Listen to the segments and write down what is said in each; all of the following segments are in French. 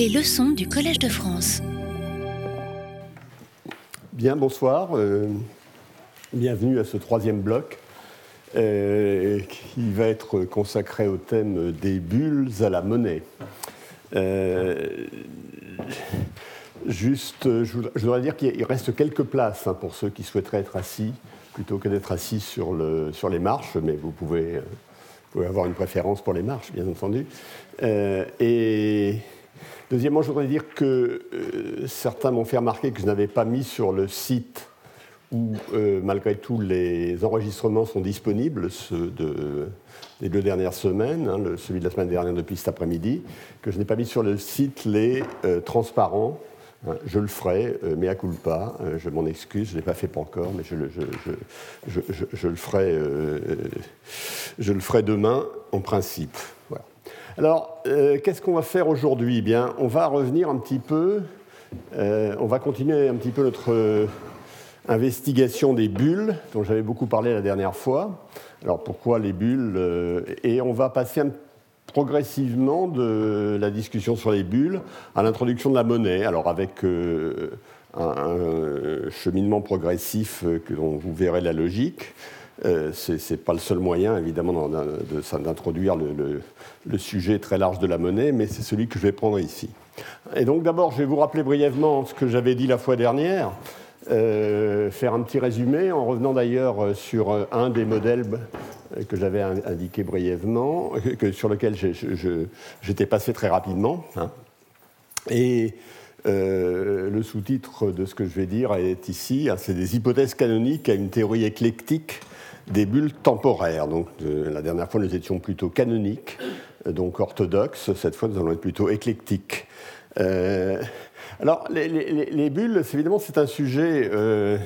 Les leçons du Collège de France. Bien, bonsoir. Euh, bienvenue à ce troisième bloc euh, qui va être consacré au thème des bulles à la monnaie. Euh, juste, je voudrais, dire qu'il reste quelques places hein, pour ceux qui souhaiteraient être assis plutôt que d'être assis sur, le, sur les marches, mais vous pouvez, avoir une préférence pour les marches, bien entendu. Deuxièmement, je voudrais dire que euh, certains m'ont fait remarquer que je n'avais pas mis sur le site où, euh, malgré tout, les enregistrements sont disponibles, ceux des deux dernières semaines, hein, celui de la semaine dernière depuis cet après-midi, que je n'ai pas mis sur le site les euh, transparents. Hein, je le ferai, mais à culpa, je m'en excuse, je ne l'ai pas fait encore, mais je le ferai, je le ferai demain en principe. Alors, euh, qu'est-ce qu'on va faire aujourd'hui? Eh Bien, on va revenir un petit peu, euh, on va continuer un petit peu notre euh, investigation des bulles, dont j'avais beaucoup parlé la dernière fois. Alors, pourquoi les bulles Et on va passer progressivement de la discussion sur les bulles à l'introduction de la monnaie, alors avec un, cheminement progressif dont vous verrez la logique. Euh, ce n'est pas le seul moyen, évidemment, d'introduire le, sujet très large de la monnaie, mais c'est celui que je vais prendre ici. Et donc d'abord, je vais vous rappeler brièvement ce que j'avais dit la fois dernière, euh, faire un petit résumé, en revenant d'ailleurs sur un des modèles que j'avais indiqué brièvement, sur lequel j'étais passé très rapidement. Hein. Et euh, le sous-titre de ce que je vais dire est ici, hein, c'est des hypothèses canoniques à une théorie éclectique des bulles temporaires. Donc, la dernière fois, nous étions plutôt canoniques, euh, donc orthodoxes. Cette fois, nous allons être plutôt éclectiques. Euh, alors, les, bulles, évidemment, c'est un sujet euh,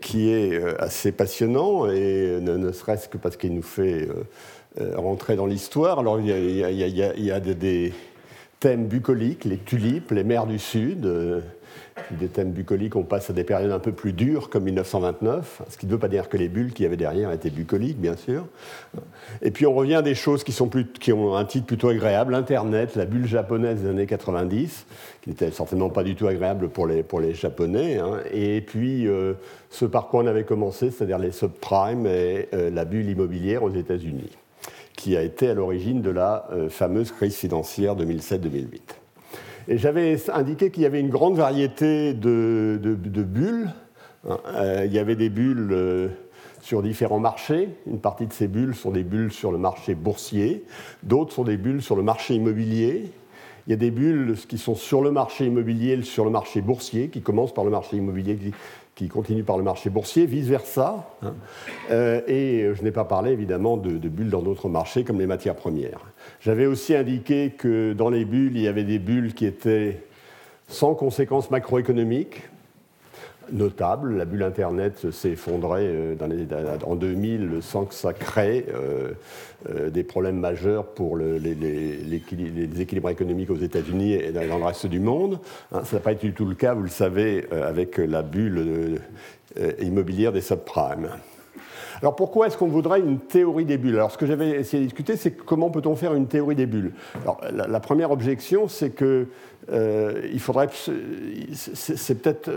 qui est assez passionnant, et ne, serait-ce que parce qu'il nous fait rentrer dans l'histoire. Alors, il y a, des, thèmes bucoliques, les tulipes, les mers du Sud des thèmes bucoliques, on passe à des périodes un peu plus dures, comme 1929, ce qui ne veut pas dire que les bulles qu'il y avait derrière étaient bucoliques, bien sûr. Et puis on revient à des choses qui, sont ont un titre plutôt agréable, Internet, la bulle japonaise des années 90, qui n'était certainement pas du tout agréable pour les, pour les Japonais. Hein. Et puis euh, ce par quoi on avait commencé, c'est-à-dire les subprimes et euh, la bulle immobilière aux États-Unis, qui a été à l'origine de la euh, fameuse crise financière 2007-2008. Et j'avais indiqué qu'il y avait une grande variété de, bulles. Euh, il y avait des bulles euh, sur différents marchés. Une partie de ces bulles sont des bulles sur le marché boursier, d'autres sont des bulles sur le marché immobilier. Il y a des bulles qui sont sur le marché immobilier, sur le marché boursier, qui commencent par le marché immobilier, qui continuent par le marché boursier, vice-versa. Hein. Euh, et je n'ai pas parlé évidemment de bulles dans d'autres marchés comme les matières premières. J'avais aussi indiqué que dans les bulles, il y avait des bulles qui étaient sans conséquences macroéconomiques notables. La bulle Internet s'est effondrée euh, en 2000 sans que ça crée euh, euh, des problèmes majeurs pour les, équilibres économiques aux États-Unis et dans le reste du monde. Hein, ça n'a pas été du tout le cas, vous le savez, avec la bulle immobilière des subprimes. Alors pourquoi est-ce qu'on voudrait une théorie des bulles? Alors ce que j'avais essayé de discuter, c'est comment peut-on faire une théorie des bulles? Alors la, première objection, c'est que euh, il faudrait, c'est peut-être,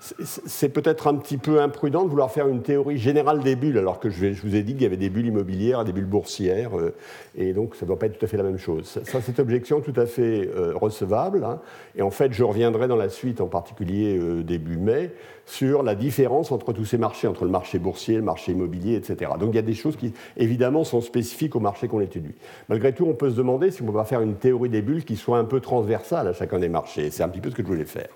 c'est peut-être un petit peu imprudent de vouloir faire une théorie générale des bulles, alors que je, vous ai dit qu'il y avait des bulles immobilières, des bulles boursières, euh, et donc ça ne doit pas être tout à fait la même chose. Ça, c'est une objection tout à fait euh, recevable, hein. et en fait, je reviendrai dans la suite, en particulier début mai, sur la différence entre tous ces marchés, entre le marché boursier, le marché immobilier, etc. Donc il y a des choses qui, évidemment, sont spécifiques au marché qu'on étudie. Malgré tout, on peut se demander si on ne peut pas faire une théorie des bulles qui soit un peu transversale à chacun des marchés. C'est un petit peu ce que je voulais faire.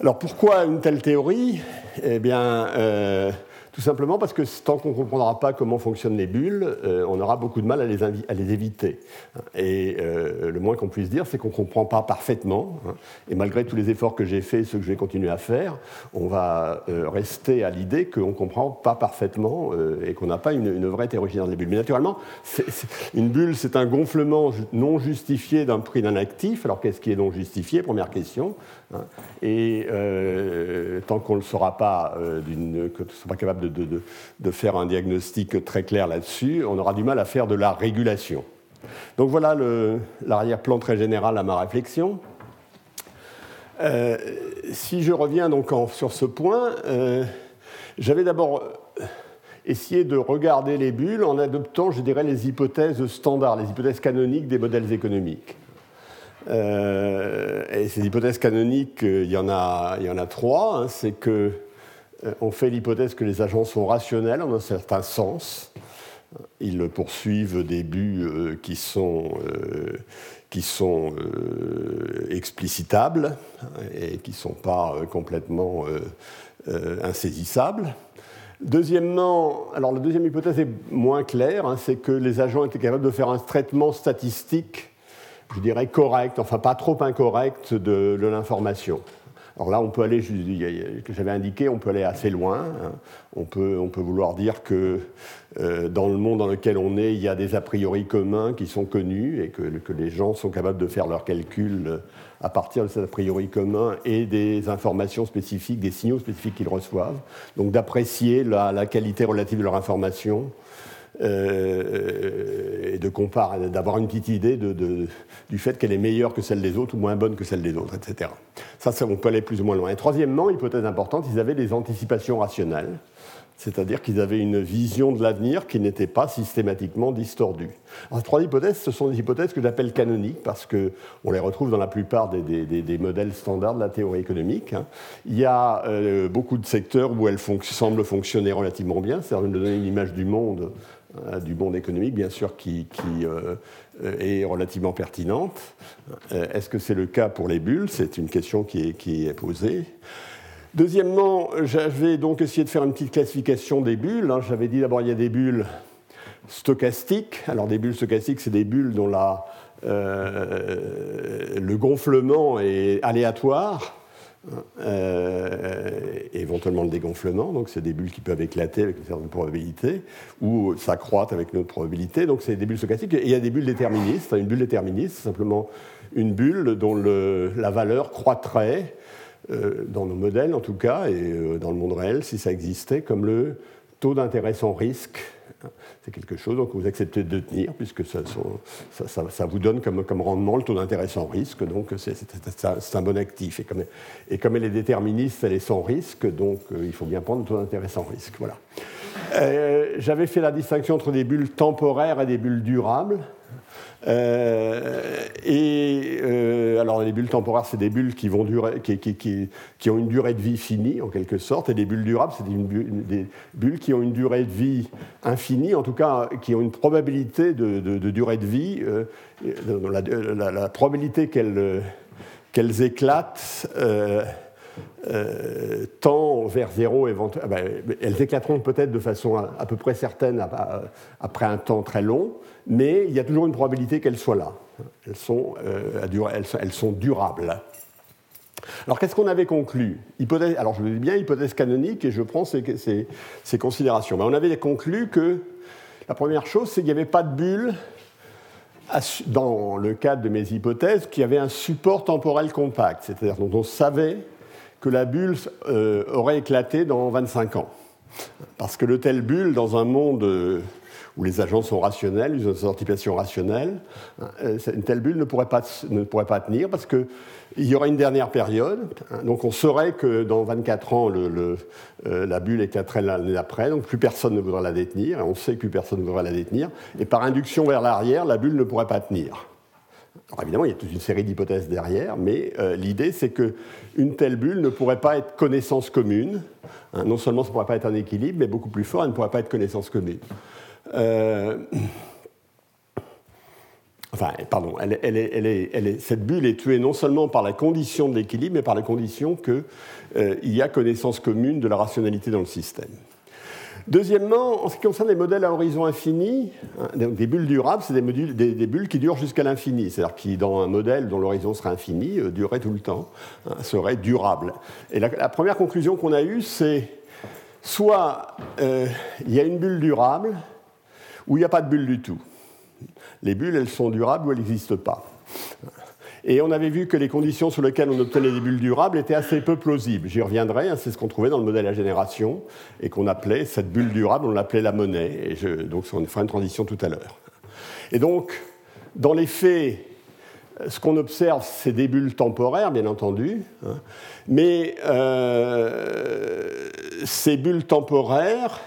Alors pourquoi une telle théorie? Eh bien, euh, tout simplement parce que tant qu'on ne comprendra pas comment fonctionnent les bulles, euh, on aura beaucoup de mal à les, éviter. Et euh, le moins qu'on puisse dire, c'est qu'on ne comprend pas parfaitement. Hein. Et malgré tous les efforts que j'ai faits et ceux que je vais continuer à faire, on va euh, rester à l'idée qu'on ne comprend pas parfaitement et qu'on n'a pas une, vraie théorie générale des bulles. Mais naturellement, une bulle, c'est un gonflement non justifié d'un prix d'un actif. Alors qu'est-ce qui est non justifié? Première question. Et tant qu'on ne saura pas, ne sera pas capable de, faire un diagnostic très clair là-dessus, on aura du mal à faire de la régulation. Donc voilà l'arrière-plan très général à ma réflexion. Euh, si je reviens donc sur ce point, euh, j'avais d'abord essayé de regarder les bulles en adoptant, je dirais, les hypothèses standards, les hypothèses canoniques des modèles économiques. Euh, et ces hypothèses canoniques, il y en a, il y en a trois. Hein. C'est que on fait l'hypothèse que les agents sont rationnels en un certain sens. Ils poursuivent des buts qui sont qui sont euh, explicitables et qui ne sont pas euh, complètement euh, insaisissables. Deuxièmement, alors la deuxième hypothèse est moins claire, hein, c'est que les agents étaient capables de faire un traitement statistique, je dirais correct, enfin pas trop incorrect de l'information. Alors là, on peut aller, j'avais indiqué, on peut aller assez loin. Hein. On, peut, vouloir dire que euh, dans le monde dans lequel on est, il y a des a priori communs qui sont connus et que, les gens sont capables de faire leurs calculs à partir de ces a priori communs et des informations spécifiques, des signaux spécifiques qu'ils reçoivent. Donc d'apprécier la, qualité relative de leur information euh, et de comparer, d'avoir une petite idée du fait qu'elle est meilleure que celle des autres ou moins bonne que celle des autres, etc. Ça, ça, on peut aller plus ou moins loin. Et troisièmement, hypothèse importante, ils avaient des anticipations rationnelles. C'est-à-dire qu'ils avaient une vision de l'avenir qui n'était pas systématiquement distordue. Alors, ces trois hypothèses, ce sont des hypothèses que j'appelle canoniques parce qu'on les retrouve dans la plupart des, modèles standards de la théorie économique. Hein. Il y a euh, beaucoup de secteurs où elles semblent fonctionner relativement bien, c'est-à-dire de donner une image du monde euh, du monde économique, bien sûr, qui, euh, est relativement pertinente. Euh, est-ce que c'est le cas pour les bulles? C'est une question qui est, posée. Deuxièmement, j'avais donc essayé de faire une petite classification des bulles. Hein. J'avais dit d'abord il y a des bulles stochastiques. Alors des bulles stochastiques, c'est des bulles dont le gonflement est aléatoire. Euh, éventuellement le dégonflement, donc c'est des bulles qui peuvent éclater avec une certaine probabilité, ou s'accroître avec une autre probabilité, donc c'est des bulles stochastiques. Et il y a des bulles déterministes. Une bulle déterministe, c'est simplement une bulle dont la valeur croîtrait, euh, dans nos modèles en tout cas, et euh, dans le monde réel, si ça existait, comme le taux d'intérêt sans risque c'est quelque chose que vous acceptez de tenir, puisque ça, vous donne comme, rendement le taux d'intérêt sans risque, donc c'est un bon actif. Et comme, elle est déterministe, elle est sans risque, donc euh, il faut bien prendre le taux d'intérêt sans risque. Voilà. Euh, j'avais fait la distinction entre des bulles temporaires et des bulles durables. Euh, et euh, alors les bulles temporaires, c'est des bulles qui, vont durer, qui, ont une durée de vie finie en quelque sorte, et des bulles durables, c'est des bulles qui ont une durée de vie infinie, en tout cas qui ont une probabilité de, durée de vie, euh, la, probabilité qu'elles éclatent. Tend vers zéro, ah ben, elles éclateront peut-être de façon à, peu près certaine après un temps très long, mais il y a toujours une probabilité qu'elles soient là. Elles sont, euh, durables. Alors qu'est-ce qu'on avait conclu? Hypothèse, Alors je dis bien hypothèse canonique et je prends ces, considérations. Mais on avait conclu que la première chose, c'est qu'il n'y avait pas de bulle dans le cadre de mes hypothèses qui avait un support temporel compact, c'est-à-dire dont on savait que la bulle euh, aurait éclaté dans 25 ans. Parce que le tel bulle, dans un monde où les agents sont rationnels, ils ont des anticipations rationnelles, euh, une telle bulle ne pourrait pas, ne pourrait pas tenir parce qu'il y aurait une dernière période. Donc on saurait que dans 24 ans, euh, la bulle éclaterait l'année d'après, donc plus personne ne voudra la détenir, et on sait que plus personne ne voudra la détenir, et par induction vers l'arrière, la bulle ne pourrait pas tenir. Alors évidemment, il y a toute une série d'hypothèses derrière, mais euh, l'idée, c'est qu'une telle bulle ne pourrait pas être connaissance commune. Hein, non seulement ça ne pourrait pas être un équilibre, mais beaucoup plus fort, elle ne pourrait pas être connaissance commune. Euh, enfin, pardon, cette bulle est tuée non seulement par la condition de l'équilibre, mais par la condition qu'il euh, y a connaissance commune de la rationalité dans le système. Deuxièmement, en ce qui concerne les modèles à horizon infini, hein, des bulles durables, c'est des, bulles qui durent jusqu'à l'infini, c'est-à-dire qui, dans un modèle dont l'horizon sera infini, euh, durerait tout le temps, hein, serait durable. Et la, première conclusion qu'on a eue, c'est soit il y a une bulle durable, où il n'y a pas de bulle du tout. Les bulles, elles sont durables ou elles n'existent pas. Et on avait vu que les conditions sur lesquelles on obtenait des bulles durables étaient assez peu plausibles. J'y reviendrai, hein, c'est ce qu'on trouvait dans le modèle à génération, et qu'on appelait, cette bulle durable, on l'appelait la monnaie. Donc on fera une transition tout à l'heure. Et donc, dans les faits, ce qu'on observe, c'est des bulles temporaires, bien entendu, hein. mais euh, ces bulles temporaires,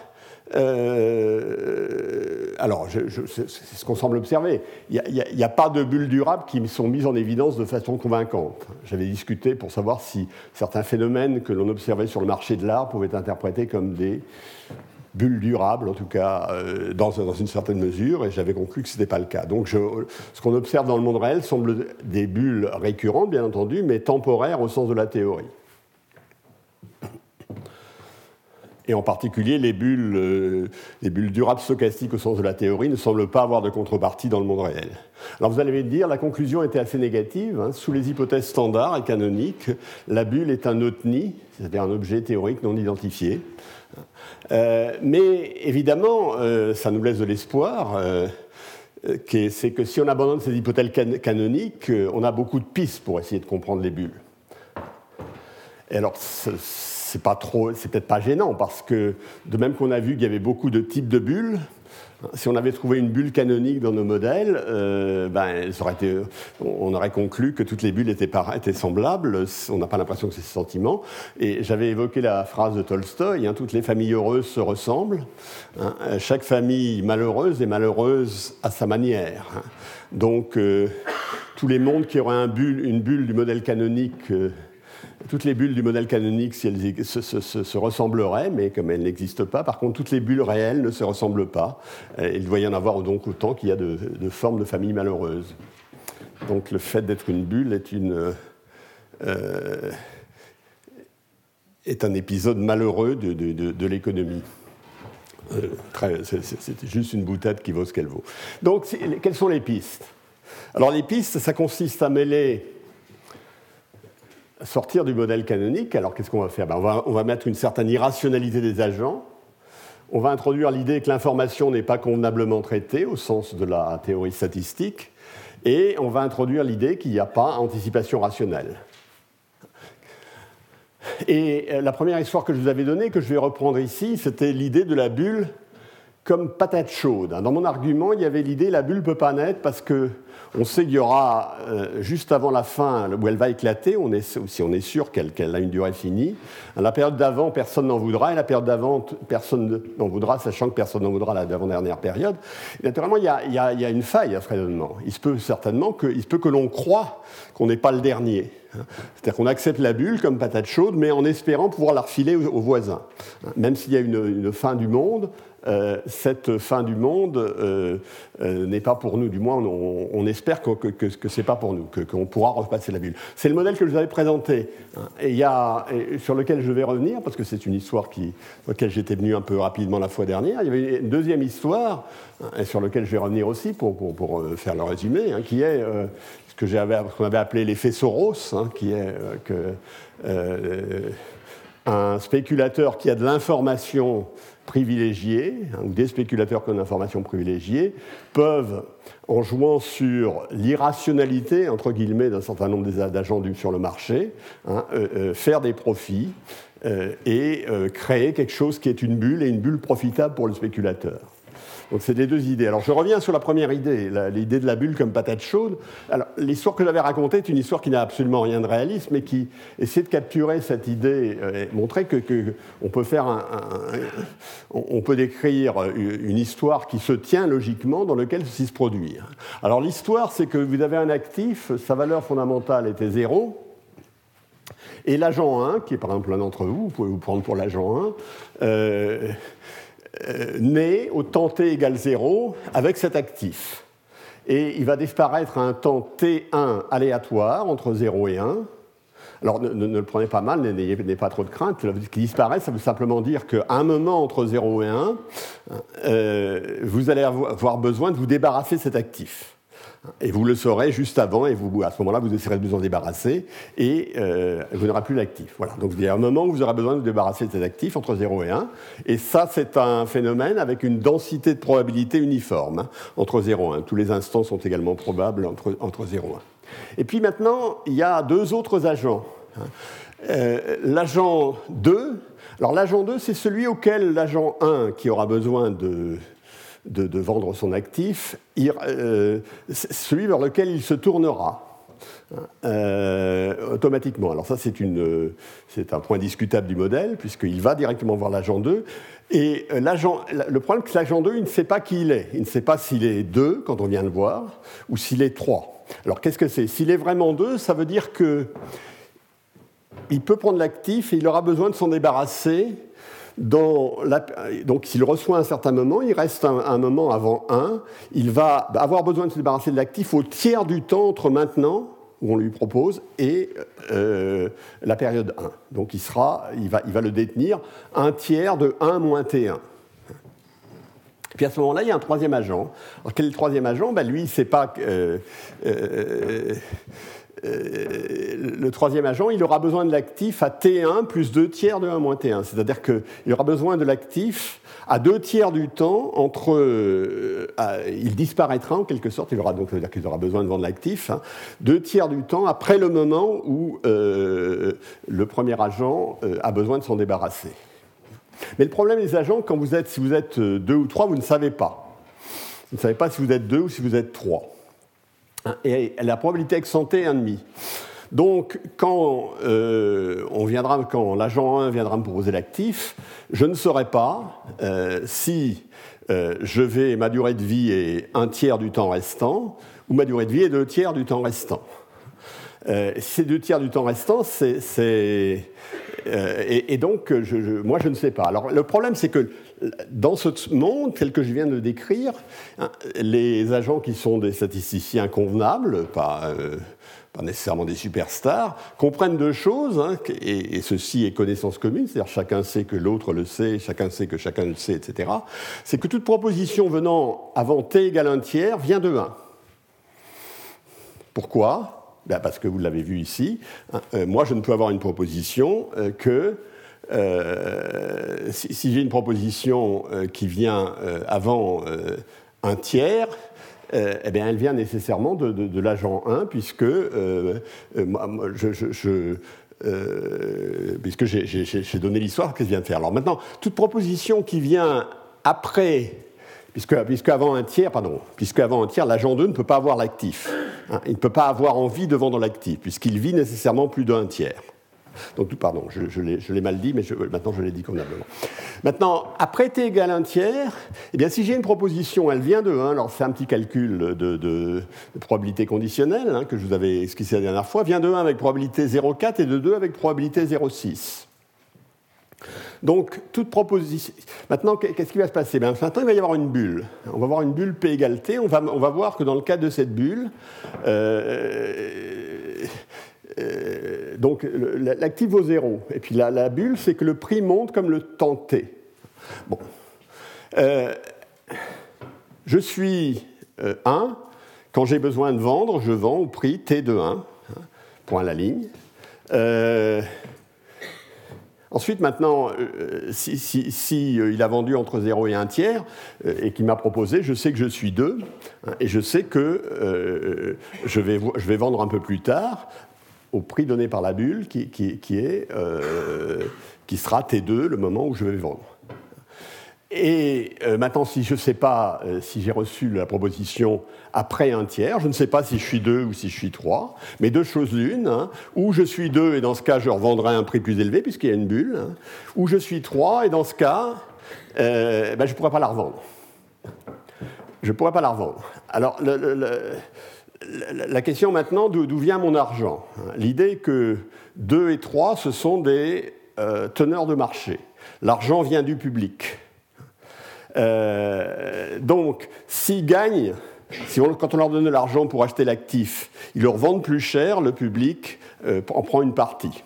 euh, alors c'est ce qu'on semble observer, il n'y a, pas de bulles durables qui sont mises en évidence de façon convaincante. J'avais discuté pour savoir si certains phénomènes que l'on observait sur le marché de l'art pouvaient être interprétés comme des bulles durables, en tout cas euh, dans, une certaine mesure, et j'avais conclu que ce n'était pas le cas. Donc ce qu'on observe dans le monde réel semble des bulles récurrentes, bien entendu, mais temporaires au sens de la théorie. Et en particulier, les bulles, euh, les bulles durables stochastiques au sens de la théorie ne semblent pas avoir de contrepartie dans le monde réel. Alors vous allez me dire, la conclusion était assez négative. Hein. Sous les hypothèses standards et canoniques, la bulle est un otni, c'est-à-dire un objet théorique non identifié. Euh, mais évidemment, euh, ça nous laisse de l'espoir. C'est que si on abandonne ces hypothèses canoniques, on a beaucoup de pistes pour essayer de comprendre les bulles. Et alors, c'est peut-être pas gênant parce que de même qu'on a vu qu'il y avait beaucoup de types de bulles, si on avait trouvé une bulle canonique dans nos modèles, euh, ben, on aurait conclu que toutes les bulles étaient, étaient semblables. On n'a pas l'impression que c'est ce sentiment. Et j'avais évoqué la phrase de Tolstoï hein, toutes les familles heureuses se ressemblent. Hein. chaque famille malheureuse est malheureuse à sa manière. Hein. Donc, euh, tous les mondes qui auraient une bulle du modèle canonique euh, toutes les bulles du modèle canonique se, ressembleraient, mais comme elles n'existent pas, par contre, toutes les bulles réelles ne se ressemblent pas. Il doit y en avoir donc autant qu'il y a de, formes de familles malheureuses. Donc le fait d'être une bulle est, euh, un épisode malheureux de, l'économie. Euh, c'est juste une boutade qui vaut ce qu'elle vaut. Donc, quelles sont les pistes? Alors, les pistes, ça consiste à mêler sortir du modèle canonique, alors qu'est-ce qu'on va faire? Ben, on, va, mettre une certaine irrationalité des agents. On va introduire l'idée que l'information n'est pas convenablement traitée au sens de la théorie statistique. Et on va introduire l'idée qu'il n'y a pas anticipation rationnelle. Et euh, la première histoire que je vous avais donnée, que je vais reprendre ici, c'était l'idée de la bulle comme patate chaude. Dans mon argument, il y avait l'idée la bulle ne peut pas naître parce que on sait qu'il y aura, euh, juste avant la fin, où elle va éclater, on est, si on est sûr qu'elle a une durée finie. La période d'avant, personne n'en voudra, et la période d'avant, personne n'en voudra, sachant que personne n'en voudra la d'avant-dernière période. naturellement, il y, a, il, y a, une faille à ce raisonnement. Il se peut certainement que, se peut que l'on croit qu'on n'est pas le dernier. C'est-à-dire qu'on accepte la bulle comme patate chaude, mais en espérant pouvoir la refiler aux voisins. Même s'il y a une, fin du monde, cette fin du monde euh, euh, n'est pas pour nous, du moins on, espère que, que, ce n'est pas pour nous, qu'on pourra repasser la bulle. C'est le modèle que je vous avais présenté hein, et, sur lequel je vais revenir, parce que c'est une histoire qui, laquelle j'étais venu un peu rapidement la fois dernière. Il y avait une deuxième histoire, hein, et sur laquelle je vais revenir aussi pour, faire le résumé, hein, qui est ce que qu'on avait appelé l'effet Soros, qui est que un spéculateur qui a de l'information privilégiés, hein, ou des spéculateurs qui ont une information privilégiée, peuvent, en jouant sur l'irrationalité, entre guillemets, d'un certain nombre d'agents sur le marché, hein, euh, euh, faire des profits euh, et créer quelque chose qui est une bulle et une bulle profitable pour le spéculateur. Donc c'est les deux idées. Alors je reviens sur la première idée, l'idée de la bulle comme patate chaude. Alors l'histoire que j'avais racontée est une histoire qui n'a absolument rien de réaliste, mais qui essaie de capturer cette idée euh, et montrer que, on peut faire un, on peut décrire une histoire qui se tient logiquement dans laquelle ceci se produit. Alors l'histoire, c'est que vous avez un actif, sa valeur fondamentale était zéro. Et l'agent 1, qui est par exemple l'un d'entre vous, vous pouvez vous prendre pour l'agent 1, euh, euh, né au temps t égale 0 avec cet actif. Et il va disparaître à un temps t1 aléatoire entre 0 et 1. Alors ne, le prenez pas mal, n'ayez pas trop de crainte. Ce qui disparaît, ça veut simplement dire qu'à un moment entre 0 et 1, euh, vous allez avoir besoin de vous débarrasser de cet actif. Et vous le saurez juste avant, et vous, à ce moment-là, vous essaierez de vous en débarrasser, et euh, vous n'aurez plus l'actif. Voilà. Donc il y a un moment où vous aurez besoin de vous débarrasser de cet actif entre 0 et 1, et ça, c'est un phénomène avec une densité de probabilité uniforme hein, entre 0 et 1. Tous les instants sont également probables entre, entre 0 et 1. Et puis maintenant, il y a deux autres agents. Hein. Euh, l'agent 2, alors l'agent 2, c'est celui auquel l'agent 1, qui aura besoin de de, vendre son actif, celui vers lequel il se tournera. automatiquement. Alors ça, c'est un point discutable du modèle, puisqu'il va directement voir l'agent 2, et euh, le problème, c'est que l'agent 2, il ne sait pas qui il est. Il ne sait pas s'il est 2 quand on vient le voir, ou s'il est 3. Alors qu'est-ce que c'est? S'il est vraiment 2, ça veut dire que il peut prendre l'actif et il aura besoin de s'en débarrasser. Donc s'il reçoit un certain moment, il reste un, moment avant 1, il va avoir besoin de se débarrasser de l'actif au tiers du temps entre maintenant où on lui propose, et euh, la période 1. Donc il, sera, il, va, il va le détenir un tiers de 1 moins T1. Puis à ce moment-là, il y a un troisième agent. Alors, quel est le troisième agent? Ben, Lui, c'est pas. Euh, euh, le troisième agent, il aura besoin de l'actif à T1 plus 2 tiers de 1 moins T1. C'est-à-dire qu'il aura besoin de l'actif à deux tiers du temps, entre, euh, il disparaîtra en quelque sorte, il aura donc dire qu'il aura besoin de vendre l'actif, hein, deux tiers du temps après le moment où euh, le premier agent euh, a besoin de s'en débarrasser. Mais le problème des agents, quand vous êtes, si vous êtes deux ou trois, vous ne savez pas. Vous ne savez pas si vous êtes deux ou si vous êtes trois. Hein, et la probabilité ex est 1,5. Donc, quand, euh, on viendra, quand l'agent 1 viendra me proposer l'actif, je ne saurai pas euh, si euh, je vais, ma durée de vie est un tiers du temps restant ou ma durée de vie est deux tiers du temps restant. ces deux tiers du temps restant, c'est. Et, donc, moi, je ne sais pas. Alors, le problème, c'est que dans ce monde tel que je viens de décrire, hein, les agents qui sont des statisticiens convenables, pas pas nécessairement des superstars, comprennent deux choses, hein, et, ceci est connaissance commune, c'est-à-dire chacun sait que l'autre le sait, chacun sait que chacun le sait, etc. C'est que toute proposition venant avant t égale un tiers vient de 1. Pourquoi? Ben Parce que vous l'avez vu ici, hein, euh, moi je ne peux avoir une proposition euh, que euh, si, j'ai une proposition qui vient avant un tiers, euh, eh bien, elle vient nécessairement de, l'agent 1, puisque, euh, euh, je, puisque j'ai donné l'histoire qu'elle vient de faire. Alors maintenant, toute proposition qui vient après, puisque, puisque avant un tiers, pardon, puisque avant un tiers, l'agent 2 ne peut pas avoir l'actif. Hein, il ne peut pas avoir envie de vendre l'actif, puisqu'il vit nécessairement plus d'un tiers. Donc, pardon, je, l'ai mal dit, mais maintenant je l'ai dit convenablement. Maintenant, après t égale 1 tiers, eh bien, si j'ai une proposition, elle vient de 1, alors c'est un petit calcul de, probabilité conditionnelle hein, que je vous avais esquissé la dernière fois, vient de 1 avec probabilité 0,4 et de 2 avec probabilité 0,6. Donc, toute proposition. Maintenant, qu'est-ce qui va se passer? Ben, Maintenant, il va y avoir une bulle. On va avoir une bulle P égale T. On va, on va voir que dans le cas de cette bulle, euh, donc l'actif vaut 0. Et puis la, bulle, c'est que le prix monte comme le temps t. Bon. Euh, je suis 1. Euh, Quand j'ai besoin de vendre, je vends au prix t de 1. Point à la ligne. Ensuite, maintenant, si, si, il a vendu entre 0 et 1 tiers et qu'il m'a proposé, je sais que je suis 2 hein, et je sais que je vais vendre un peu plus tard au prix donné par la bulle qui, est, euh, qui sera T2 le moment où je vais vendre. Et euh, maintenant, si je ne sais pas euh, si j'ai reçu la proposition après un tiers, je ne sais pas si je suis 2 ou si je suis 3, mais deux choses l'une, hein, ou je suis 2 et dans ce cas je revendrai un prix plus élevé puisqu'il y a une bulle, hein, ou je suis 3 et dans ce cas ben, je ne pourrai pas la revendre. Je ne pourrai pas la revendre. Alors, le, la question maintenant, d'où vient mon argent L'idée que 2 et 3, ce sont des euh, teneurs de marché. L'argent vient du public. Euh, donc, s'ils gagnent, si quand on leur donne de l'argent pour acheter l'actif, ils le revendent plus cher, le public euh, en prend une partie.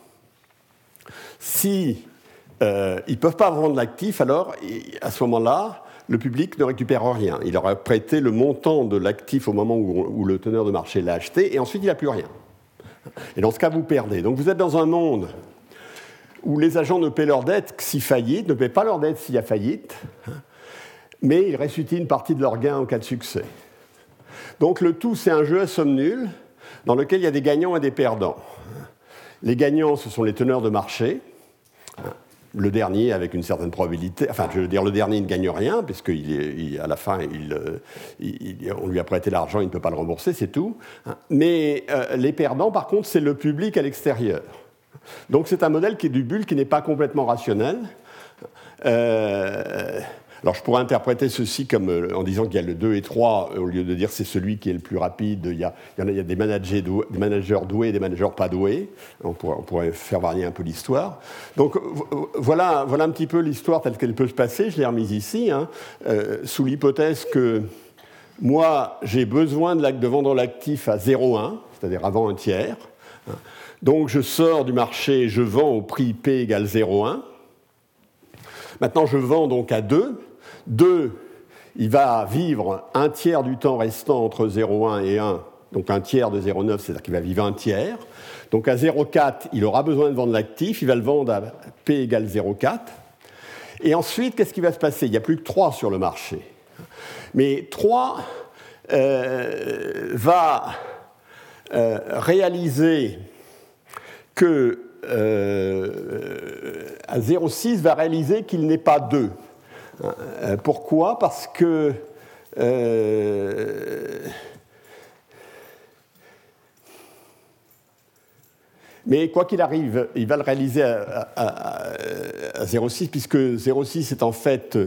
Si ne peuvent pas vendre l'actif, alors à ce moment-là, le public ne récupère rien. Il aura prêté le montant de l'actif au moment où, le teneur de marché l'a acheté, et ensuite il n'a plus rien. Et dans ce cas, vous perdez. Donc vous êtes dans un monde où les agents ne paient leurs dettes que si faillite, ne paient pas leurs dettes s'il y a faillite, mais ils restituent une partie de leurs gains en cas de succès. Donc le tout, c'est un jeu à somme nulle dans lequel il y a des gagnants et des perdants. Les gagnants, ce sont les teneurs de marché, le dernier avec une certaine probabilité, enfin je veux dire le dernier ne gagne rien, puisqu'à à la fin on lui a prêté l'argent, il ne peut pas le rembourser, c'est tout. Mais les perdants par contre c'est le public à l'extérieur. Donc c'est un modèle qui est du bulle qui n'est pas complètement rationnel. Alors je pourrais interpréter ceci comme euh, en disant qu'il y a le 2 et 3, au lieu de dire c'est celui qui est le plus rapide, il y a, il y a des, managers doués, des managers doués et des managers pas doués. On pourrait, faire varier un peu l'histoire. Donc voilà, voilà un petit peu l'histoire telle qu'elle peut se passer. Je l'ai remise ici, hein, euh, sous l'hypothèse que moi j'ai besoin de, de vendre l'actif à 0,1, c'est-à-dire avant un tiers. Hein. Donc je sors du marché, je vends au prix P égale 0,1. Maintenant, je vends donc à 2. 2, il va vivre un tiers du temps restant entre 0,1 et 1, donc un tiers de 0,9, c'est-à-dire qu'il va vivre un tiers. Donc à 0,4, il aura besoin de vendre l'actif, il va le vendre à P égale 0,4. Et ensuite, qu'est-ce qui va se passer? Il n'y a plus que 3 sur le marché. Mais 3 euh, va euh, réaliser que euh, à 0,6 va réaliser qu'il n'est pas 2. Euh, pourquoi? Parce que euh, Mais quoi qu'il arrive, il va le réaliser à, 0,6, puisque 0,6 est en fait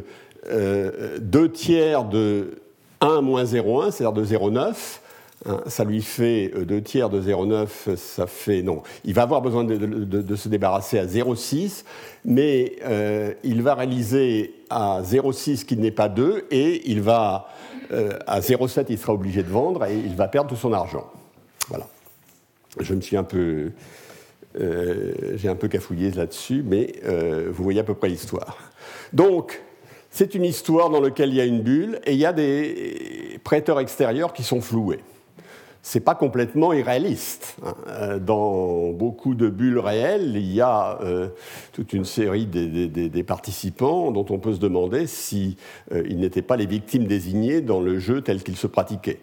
euh, 2 tiers de 1 moins 0,1, c'est-à-dire de 0,9. Hein, ça lui fait 2 euh, tiers de 0,9, ça fait. Non, il va avoir besoin de, se débarrasser à 0,6, mais euh, il va réaliser à 0,6 qu'il n'est pas 2, et il va. Euh, à 0,7, il sera obligé de vendre et il va perdre tout son argent. Voilà. Je me suis un peu. J'ai un peu cafouillé là-dessus, mais vous voyez à peu près l'histoire. Donc, c'est une histoire dans laquelle il y a une bulle et il y a des prêteurs extérieurs qui sont floués c'est pas complètement irréaliste. Hein. Euh, dans beaucoup de bulles réelles, il y a euh, toute une série des, participants dont on peut se demander si, euh, n'étaient pas les victimes désignées dans le jeu tel qu'il se pratiquait.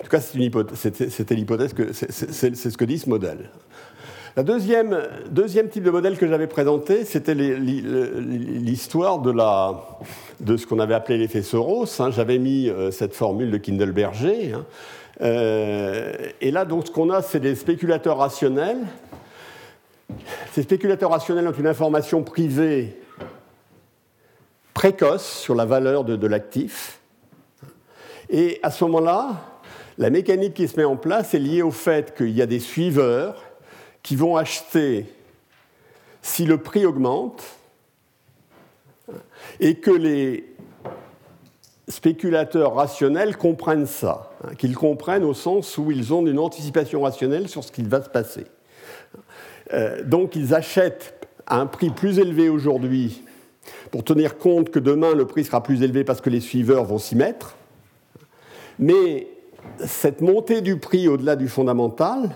En tout cas, c'était l'hypothèse que c'est ce que dit ce modèle. Le deuxième, deuxième type de modèle que j'avais présenté, c'était l'histoire de, de, ce qu'on avait appelé l'effet Soros. Hein. J'avais mis cette formule de Kindleberger. Hein. Euh, et là, donc, ce qu'on a, c'est des spéculateurs rationnels. Ces spéculateurs rationnels ont une information privée précoce sur la valeur de, l'actif. Et à ce moment-là, la mécanique qui se met en place est liée au fait qu'il y a des suiveurs qui vont acheter si le prix augmente et que les spéculateurs rationnels comprennent ça, hein, qu'ils comprennent au sens où ils ont une anticipation rationnelle sur ce qui va se passer. Euh, donc ils achètent à un prix plus élevé aujourd'hui pour tenir compte que demain le prix sera plus élevé parce que les suiveurs vont s'y mettre. Mais cette montée du prix au-delà du fondamental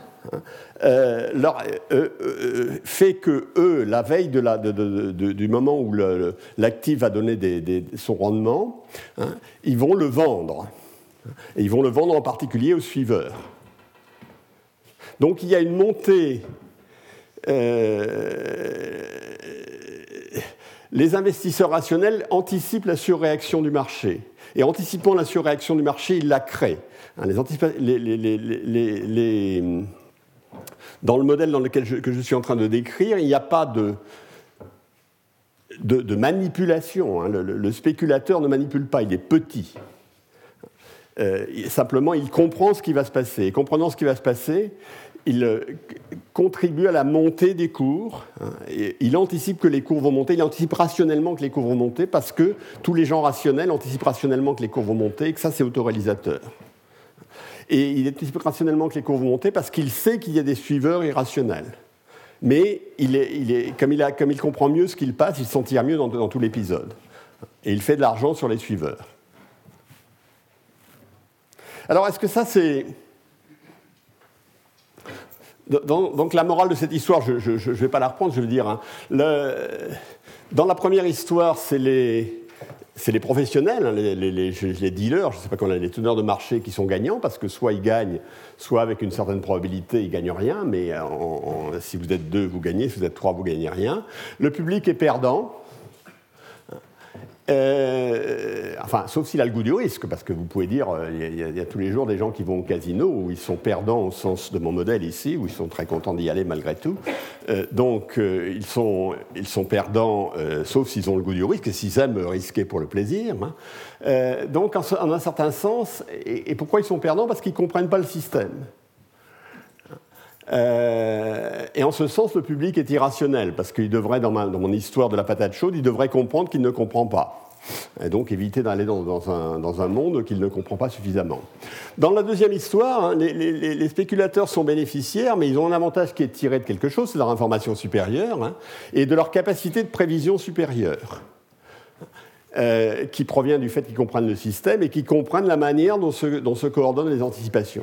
euh, euh, euh, fait que eux, la veille du moment où l'actif va donner son rendement, hein, ils vont le vendre. Et ils vont le vendre en particulier aux suiveurs. Donc il y a une montée. les investisseurs rationnels anticipent la surréaction du marché. Et anticipant la surréaction du marché, ils la créent. Hein, les, les, dans le modèle dans lequel je, que je suis en train de décrire, il n'y a pas de, manipulation. Hein. Le, spéculateur ne manipule pas, il est petit. Euh, simplement, il comprend ce qui va se passer. Et comprenant ce qui va se passer, il euh, contribue à la montée des cours. Hein. il anticipe que les cours vont monter. Il anticipe rationnellement que les cours vont monter parce que tous les gens rationnels anticipent rationnellement que les cours vont monter et que ça, c'est autoréalisateur. Et il anticipe rationnellement que les cours vont monter parce qu'il sait qu'il y a des suiveurs irrationnels. Mais il est, comme, il a, comme, il comprend mieux ce qu'il passe, il s'en tire mieux dans, dans tout l'épisode. Et il fait de l'argent sur les suiveurs. Alors, est-ce que ça, c'est. Donc, la morale de cette histoire, je ne vais pas la reprendre, je veux dire. Hein. Dans la première histoire, c'est les, c'est les professionnels, hein, les, dealers, je ne sais pas a les teneurs de marché qui sont gagnants, parce que soit ils gagnent, soit avec une certaine probabilité, ils ne gagnent rien, mais si vous êtes deux, vous gagnez, si vous êtes trois, vous ne gagnez rien. Le public est perdant, euh, enfin, sauf s'il a le goût du risque, parce que vous pouvez dire, euh, il y, a tous les jours des gens qui vont au casino où ils sont perdants au sens de mon modèle ici, où ils sont très contents d'y aller malgré tout. Euh, donc, ils, sont, perdants, sauf s'ils ont le goût du risque et s'ils aiment risquer pour le plaisir. Hein. donc, en, un certain sens, et, pourquoi ils sont perdants? Parce qu'ils ne comprennent pas le système. Et en ce sens, le public est irrationnel, parce qu'il devrait, dans, dans, mon histoire de la patate chaude, il devrait comprendre qu'il ne comprend pas et donc éviter d'aller dans, un, monde qu'il ne comprend pas suffisamment. Dans la deuxième histoire, hein, les, spéculateurs sont bénéficiaires, mais ils ont un avantage qui est tiré de quelque chose, c'est leur information supérieure, hein, et de leur capacité de prévision supérieure. Euh, qui provient du fait qu'ils comprennent le système et qu'ils comprennent la manière dont se, coordonnent les anticipations.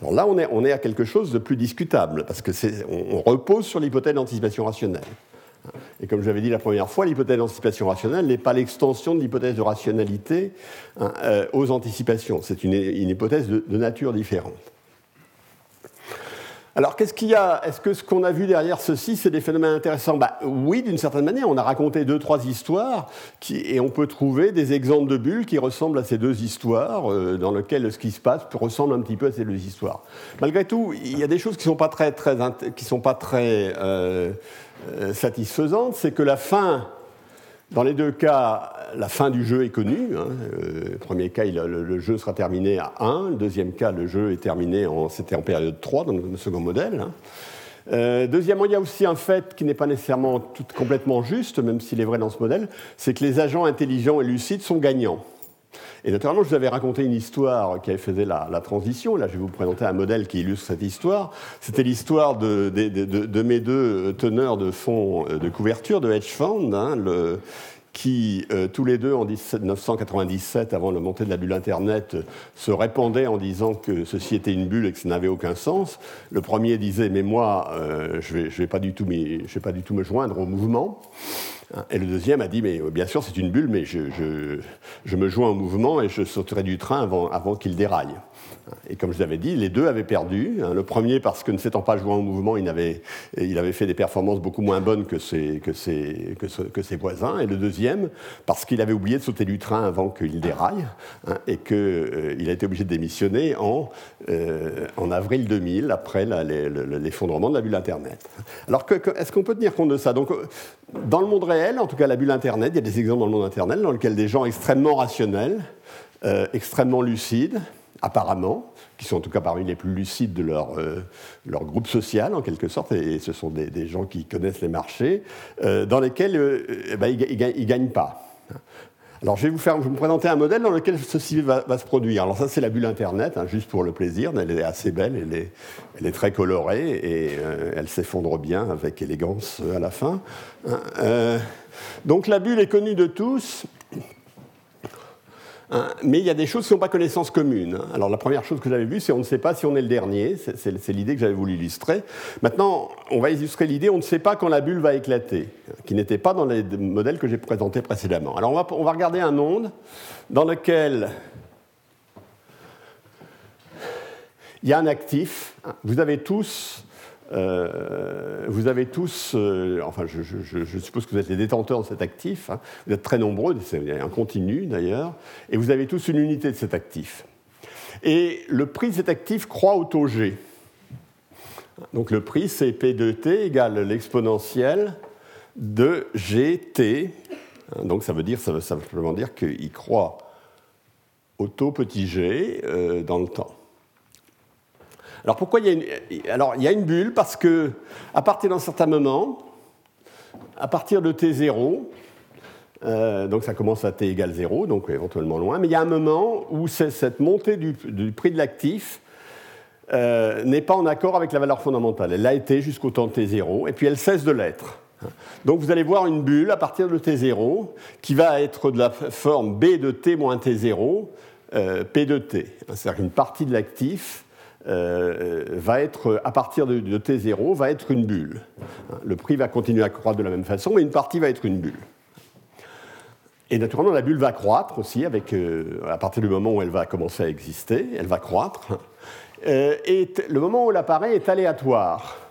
Alors là, on est, à quelque chose de plus discutable, parce que on repose sur l'hypothèse d'anticipation rationnelle. Et comme j'avais dit la première fois, l'hypothèse d'anticipation rationnelle n'est pas l'extension de l'hypothèse de rationalité hein, euh, aux anticipations. C'est une, hypothèse de, nature différente. Alors, qu'est-ce qu'il y a? Est-ce que ce qu'on a vu derrière ceci, c'est des phénomènes intéressants? Bah, Oui, d'une certaine manière. On a raconté deux, trois histoires et on peut trouver des exemples de bulles qui ressemblent à ces deux histoires, euh, dans lesquelles ce qui se passe ressemble un petit peu à ces deux histoires. Malgré tout, il y a des choses qui ne sont pas très, très, qui sont pas très euh, euh, satisfaisante, c'est que la fin, dans les deux cas, la fin du jeu est connue. Hein. Euh, premier cas, le, jeu sera terminé à 1. Le deuxième cas, le jeu est terminé, en, c'était en période 3 dans le second modèle. Hein. Euh, deuxièmement, il y a aussi un fait qui n'est pas nécessairement tout, complètement juste, même s'il est vrai dans ce modèle, c'est que les agents intelligents et lucides sont gagnants. Et naturellement, je vous avais raconté une histoire qui avait fait la, transition. Là, je vais vous présenter un modèle qui illustre cette histoire. C'était l'histoire de, mes deux teneurs de fonds euh, de couverture de hedge fund, hein, qui, euh, tous les deux, en 1997, avant la montée de la bulle Internet, se répandaient en disant que ceci était une bulle et que ça n'avait aucun sens. Le premier disait, mais moi, euh, je ne vais, pas du tout me joindre au mouvement. Et le deuxième a dit, mais bien sûr, c'est une bulle, mais je, me joins au mouvement et je sauterai du train avant qu'il déraille. Et comme je l'avais dit, les deux avaient perdu. Hein. Le premier parce que ne s'étant pas joué au mouvement, il avait, fait des performances beaucoup moins bonnes que ses, voisins. Et le deuxième parce qu'il avait oublié de sauter du train avant qu'il déraille hein, et qu'il euh, a été obligé de démissionner en, euh, en avril 2000, après l'effondrement de la bulle Internet. Alors, est-ce qu'on peut tenir compte de ça? Donc, euh, dans le monde réel, en tout cas la bulle Internet, il y a des exemples dans le monde Internet dans lesquels des gens extrêmement rationnels, extrêmement lucides, apparemment, qui sont en tout cas parmi les plus lucides de leur, euh, groupe social, en quelque sorte, et ce sont des, gens qui connaissent les marchés, euh, dans lesquels euh, eh ben, ils ne gagnent pas. Alors, je vais vous, faire, vous présenter un modèle dans lequel ceci va, se produire. Alors, ça, c'est la bulle Internet, hein, juste pour le plaisir. Elle est assez belle, elle est, très colorée et elle s'effondre bien avec élégance à la fin. Donc, la bulle est connue de tous. Hein, mais il y a des choses qui n'ont pas connaissance commune. Alors la première chose que j'avais vue, c'est on ne sait pas si on est le dernier. C'est l'idée que j'avais voulu illustrer. Maintenant, on va illustrer l'idée, on ne sait pas quand la bulle va éclater, qui n'était pas dans les modèles que j'ai présentés précédemment. Alors on va, on va regarder un monde dans lequel il y a un actif. Vous avez tous euh, vous avez tous, euh, enfin je, suppose que vous êtes les détenteurs de cet actif, hein. vous êtes très nombreux, c'est un continu d'ailleurs, et vous avez tous une unité de cet actif. Et le prix de cet actif croît au taux G. Donc le prix c'est P de T égale l'exponentielle de GT. Donc ça veut dire, ça veut simplement dire qu'il croît au taux petit g euh, dans le temps. Alors pourquoi il y a une, alors, il y a une bulle Parce que à partir d'un certain moment, à partir de t0, euh, donc ça commence à t égale 0, donc éventuellement loin, mais il y a un moment où cette montée du, prix de l'actif euh, n'est pas en accord avec la valeur fondamentale. Elle l'a été jusqu'au temps t0, et puis elle cesse de l'être. Donc vous allez voir une bulle à partir de t0 qui va être de la forme b de t moins t0, euh, p de t. C'est-à-dire une partie de l'actif euh, va être, à partir de, T0, va être une bulle. Le prix va continuer à croître de la même façon, mais une partie va être une bulle. Et naturellement, la bulle va croître aussi avec, à partir du moment où elle va commencer à exister, elle va croître. et le moment où elle apparaît est aléatoire.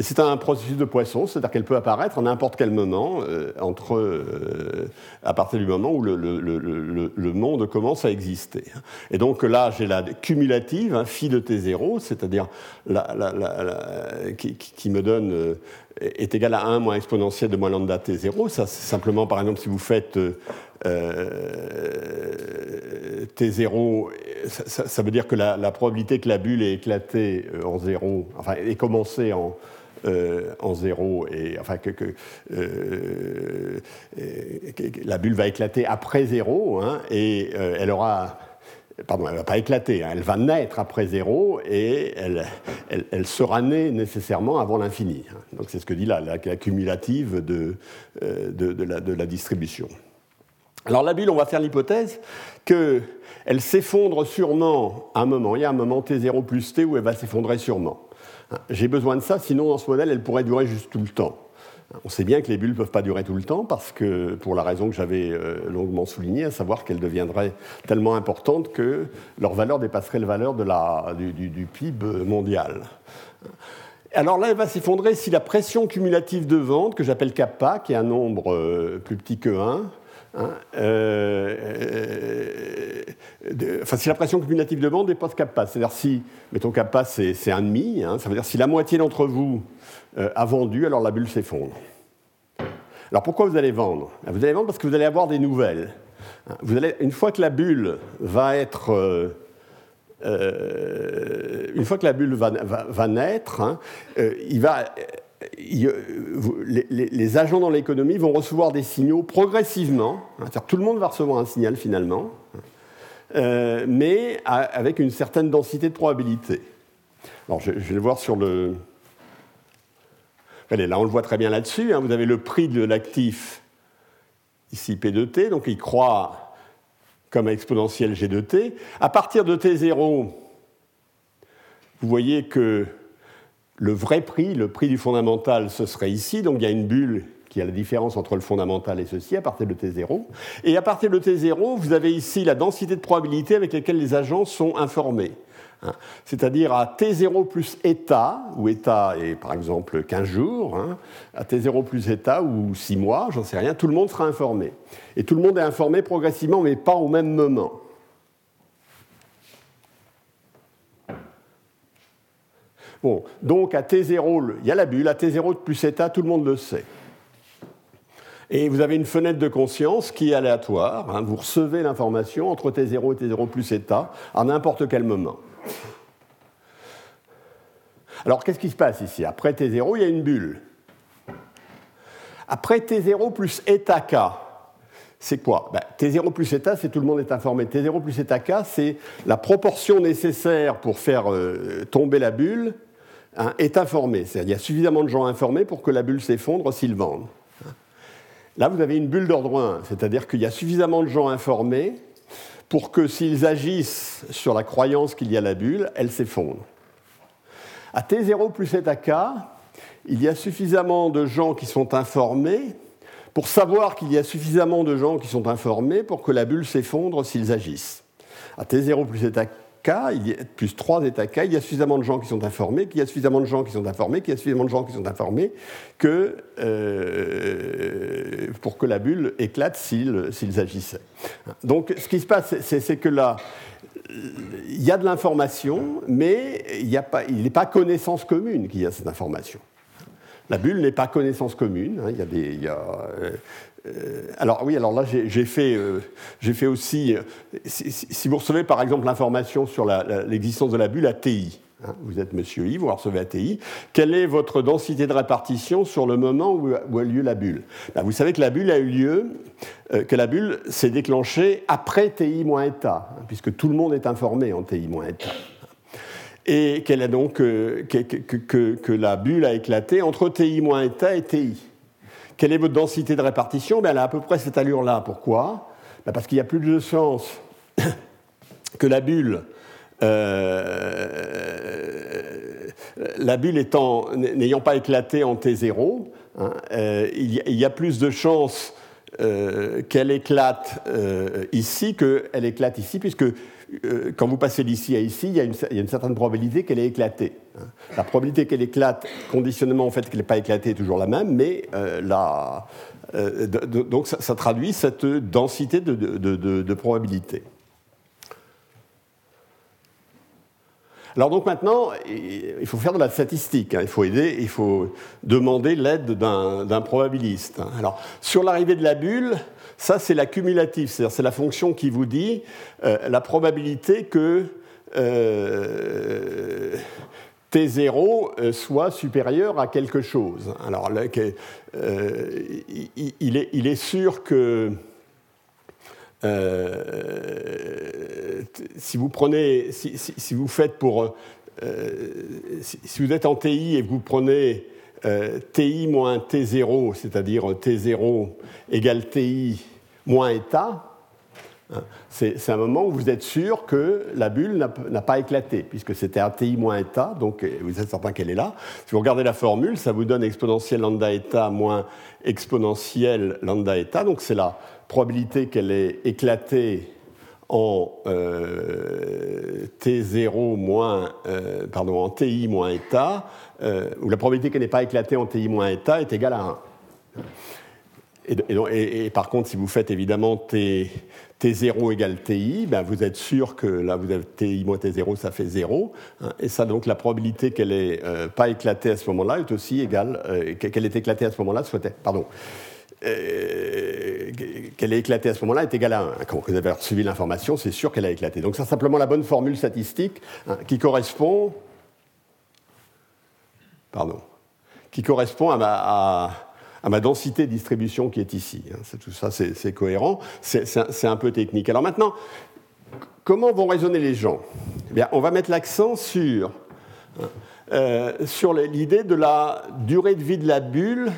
C'est un processus de poisson, c'est-à-dire qu'elle peut apparaître à n'importe quel moment, euh, entre, euh, à partir du moment où le, monde commence à exister. Et donc là, j'ai la cumulative, hein, phi de t0, c'est-à-dire qui, me donne euh, est égal à 1 moins exponentielle de moins lambda t0. Ça, c'est simplement, par exemple, si vous faites t0, ça, ça, veut dire que la, probabilité que la bulle ait éclaté en 0, enfin, ait commencé en, euh, en zéro, et enfin que, euh, la bulle va éclater après zéro, hein, et euh, elle aura pardon, elle va pas éclater, hein, elle va naître après zéro et elle, elle, sera née nécessairement avant l'infini. Hein. Donc c'est ce que dit là, la, cumulative de, de, la, de, la, distribution. Alors la bulle, on va faire l'hypothèse qu'elle s'effondre sûrement à un moment. Il y a un moment t0 plus t où elle va s'effondrer sûrement. J'ai besoin de ça, sinon dans ce modèle, elle pourrait durer juste tout le temps. On sait bien que les bulles ne peuvent pas durer tout le temps parce que, pour la raison que j'avais euh, longuement soulignée, à savoir qu'elles deviendraient tellement importantes que leur valeur dépasserait la valeur du, PIB mondial. Alors là, elle va s'effondrer si la pression cumulative de vente, que j'appelle kappa, qui est un nombre euh, plus petit que 1, Hein, euh, euh, enfin, si la pression cumulative de bande dépasse kappa, c'est-à-dire si, mettons kappa c'est 1,5, hein, ça veut dire si la moitié d'entre vous euh, a vendu, alors la bulle s'effondre. Alors pourquoi vous allez vendre? Vous allez vendre parce que vous allez avoir des nouvelles. Hein, vous allez, une fois que la bulle va être... une fois que la bulle va, va naître, il va les, agents dans l'économie vont recevoir des signaux progressivement, hein, tout le monde va recevoir un signal finalement, euh, mais avec une certaine densité de probabilité. Alors je, vais le voir sur le... Allez, là on le voit très bien là-dessus, hein. vous avez le prix de l'actif, ici P de T, donc il croît comme exponentielle G de T. À partir de T0, vous voyez que le vrai prix, le prix du fondamental, ce serait ici. Donc il y a une bulle qui a la différence entre le fondamental et ceci à partir de T0. Et à partir de T0, vous avez ici la densité de probabilité avec laquelle les agents sont informés. Hein. C'est-à-dire à T0 plus état, où état est par exemple 15 jours, hein, à T0 plus état ou 6 mois, j'en sais rien, tout le monde sera informé. Et tout le monde est informé progressivement, mais pas au même moment. Bon, donc à T0, il y a la bulle, à T0 plus état, tout le monde le sait. Et vous avez une fenêtre de conscience qui est aléatoire. Hein. vous recevez l'information entre T0 et T0 plus état à n'importe quel moment. Alors qu'est-ce qui se passe ici? Après T0, il y a une bulle. Après T0 plus état K, c'est quoi? Ben, T0 plus état, c'est tout le monde est informé. T0 plus état K, c'est la proportion nécessaire pour faire euh, tomber la bulle Hein, est informé. C'est-à-dire il y a suffisamment de gens informés pour que la bulle s'effondre s'ils vendent. Là, vous avez une bulle d'ordre 1, c'est-à-dire qu'il y a suffisamment de gens informés pour que s'ils agissent sur la croyance qu'il y a la bulle, elle s'effondre. À T0 plus eta k, il y a suffisamment de gens qui sont informés pour savoir qu'il y a suffisamment de gens qui sont informés pour que la bulle s'effondre s'ils agissent. À T0 plus plus 3 états K, il y a suffisamment de gens qui sont informés, qu'il y a suffisamment de gens qui sont informés, qu'il y a suffisamment de gens qui sont informés que, euh, pour que la bulle éclate s'ils agissaient. Donc ce qui se passe, c'est que là, il y a de l'information, mais il n'est pas connaissance commune qu'il y a cette information. La bulle n'est pas connaissance commune. Hein, il y a euh, alors oui, alors là j'ai fait, euh, fait, aussi, euh, si, vous recevez par exemple l'information sur l'existence de la bulle ATI, hein, vous êtes monsieur I, vous recevez ATI, quelle est votre densité de répartition sur le moment où, a eu lieu la bulle? Ben, Vous savez que la bulle a eu lieu, que la bulle s'est déclenchée après TI moins état, hein, puisque tout le monde est informé en TI moins état et qu'elle a donc que, que, que, la bulle a éclaté entre TI moins état et TI. Quelle est votre densité de répartition? Ben, Elle a à peu près cette allure-là. Pourquoi? Ben, Parce qu'il y a plus de chance que la bulle, euh, la bulle n'ayant pas éclaté en T0, hein, euh, il, y a, plus de chances qu'elle éclate ici, qu'elle éclate ici, puisque quand vous passez d'ici à ici, il y, a une, certaine probabilité qu'elle ait éclaté. Hein. La probabilité qu'elle éclate, conditionnement au fait qu'elle n'ait pas éclaté, est toujours la même, mais la, donc ça, traduit cette densité de, de probabilité. Alors donc maintenant, il faut faire de la statistique, hein. il faut aider, il faut demander l'aide d'un probabiliste. Hein. Alors sur l'arrivée de la bulle, ça c'est la cumulative, c'est-à-dire c'est la fonction qui vous dit euh, la probabilité que euh, T0 euh, soit supérieur à quelque chose. Alors il, est, sûr que si vous prenez, si, vous faites pour, euh, si, vous êtes en TI et que vous prenez euh, TI moins T0, c'est-à-dire T0 égale TI moins état, hein, c'est un moment où vous êtes sûr que la bulle n'a pas éclaté, puisque c'était un TI moins état, donc vous êtes certain qu'elle est là. Si vous regardez la formule, ça vous donne exponentielle lambda état moins exponentielle lambda état, donc c'est là probabilité qu'elle ait éclaté en euh, T0 moins, euh, pardon, en TI moins état, euh, ou la probabilité qu'elle n'ait pas éclaté en TI moins état est égale à 1. Et, par contre, si vous faites évidemment T, 0 égale TI, ben vous êtes sûr que là, vous avez TI moins T0, ça fait 0. Hein, et ça, donc, la probabilité qu'elle n'ait pas éclaté à ce moment-là est aussi égale, qu'elle ait éclaté à ce moment-là, soit, pardon, euh, qu'elle ait éclaté à ce moment-là est égale à 1. Quand vous avez suivi l'information, c'est sûr qu'elle a éclaté. Donc c'est simplement la bonne formule statistique hein, qui correspond, pardon, qui correspond à ma, densité de distribution qui est ici. Hein. tout ça, c'est cohérent. C'est un peu technique. Alors maintenant, comment vont raisonner les gens? Eh bien, On va mettre l'accent sur, hein, euh, sur l'idée de la durée de vie de la bulle euh,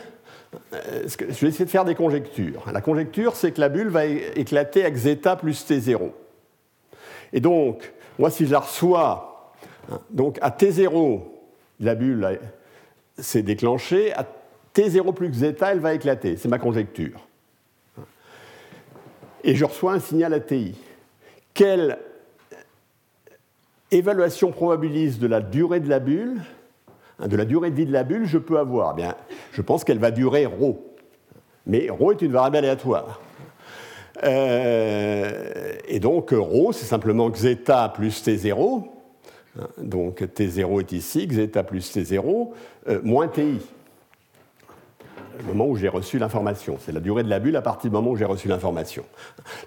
je vais essayer de faire des conjectures. La conjecture, c'est que la bulle va éclater avec zeta plus T0. Et donc, moi, si je la reçois, hein, donc à T0, la bulle s'est déclenchée, à T0 plus zeta, elle va éclater. C'est ma conjecture. Et je reçois un signal à TI. Quelle évaluation probabiliste de la durée de la bulle de la durée de vie de la bulle je peux avoir eh bien, Je pense qu'elle va durer ρ. Mais ρ est une variable aléatoire. Euh, et donc ρ, c'est simplement zeta plus T0. Hein, donc T0 est ici, zeta plus T0, euh, moins TI le moment où j'ai reçu l'information. C'est la durée de la bulle à partir du moment où j'ai reçu l'information.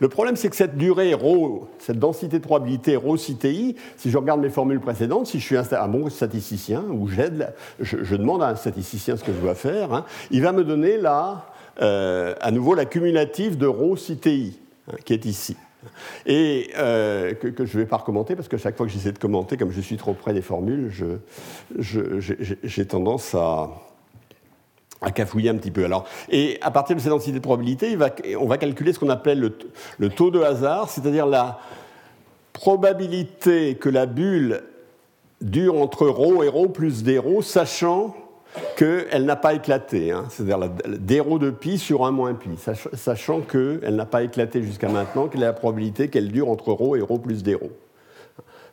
Le problème, c'est que cette durée ρ, cette densité de probabilité ρ CTI, si je regarde mes formules précédentes, si je suis un, bon statisticien, ou j'aide, je, demande à un statisticien ce que je dois faire, hein, il va me donner là, euh, à nouveau la cumulative de ρ CTI, hein, qui est ici et euh, que, je ne vais pas recommander parce que chaque fois que j'essaie de commenter, comme je suis trop près des formules, j'ai tendance à, à cafouiller un petit peu. Alors, et à partir de cette densité de probabilité, on va calculer ce qu'on appelle le, taux de hasard, c'est-à-dire la probabilité que la bulle dure entre ρ et ρ plus dρ, sachant qu'elle n'a pas éclaté, hein. c'est-à-dire dρ de pi sur 1 moins pi, sachant qu'elle n'a pas éclaté jusqu'à maintenant, quelle est la probabilité qu'elle dure entre ρ et ρ plus dρ.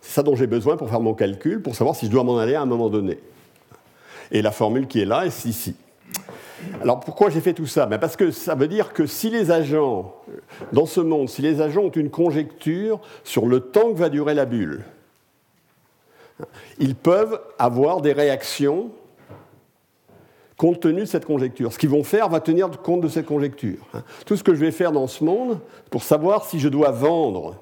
C'est ça dont j'ai besoin pour faire mon calcul, pour savoir si je dois m'en aller à un moment donné. Et la formule qui est là est ici. Alors pourquoi j'ai fait tout ça? Ben, Parce que ça veut dire que si les agents, dans ce monde, si les agents ont une conjecture sur le temps que va durer la bulle, ils peuvent avoir des réactions compte tenu de cette conjecture. Ce qu'ils vont faire va tenir compte de cette conjecture. Tout ce que je vais faire dans ce monde pour savoir si je dois vendre,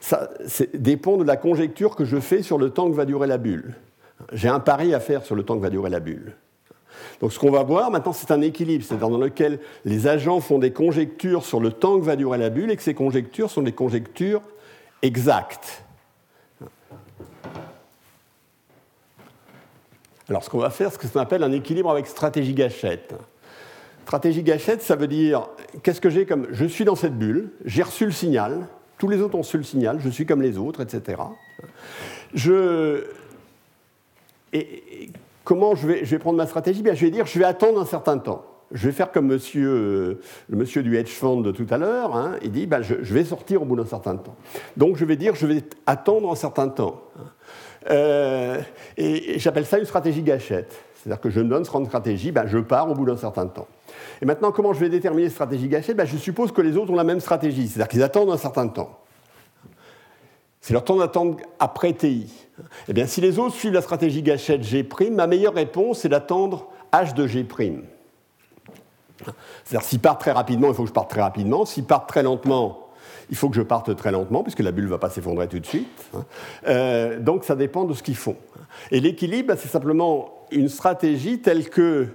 ça dépend de la conjecture que je fais sur le temps que va durer la bulle. J'ai un pari à faire sur le temps que va durer la bulle. Donc ce qu'on va voir maintenant, c'est un équilibre, c'est-à-dire dans lequel les agents font des conjectures sur le temps que va durer la bulle et que ces conjectures sont des conjectures exactes. Alors ce qu'on va faire, c'est ce qu'on appelle un équilibre avec stratégie gâchette. Stratégie gâchette, ça veut dire, qu'est-ce que j'ai comme... Je suis dans cette bulle, j'ai reçu le signal, tous les autres ont reçu le signal, je suis comme les autres, etc. Je... Et, comment je vais, prendre ma stratégie? Bien, Je vais dire, je vais attendre un certain temps. je vais faire comme monsieur, euh, le monsieur du hedge fund de tout à l'heure. Hein, il dit ben, je, vais sortir au bout d'un certain temps. Donc je vais dire je vais attendre un certain temps. Euh, et, j'appelle ça une stratégie gâchette. C'est-à-dire que je me donne ce de stratégie, ben, je pars au bout d'un certain temps. Et maintenant, comment je vais déterminer stratégie gâchette? Ben, Je suppose que les autres ont la même stratégie, c'est-à-dire qu'ils attendent un certain temps. C'est leur temps d'attendre après TI. Eh bien, si les autres suivent la stratégie gâchette G', ma meilleure réponse, c'est d'attendre H de G'. C'est-à-dire, s'ils partent très rapidement, il faut que je parte très rapidement. S'ils partent très lentement, il faut que je parte très lentement, puisque la bulle ne va pas s'effondrer tout de suite. Hein. Euh, donc, ça dépend de ce qu'ils font. Et l'équilibre, c'est simplement une stratégie telle que,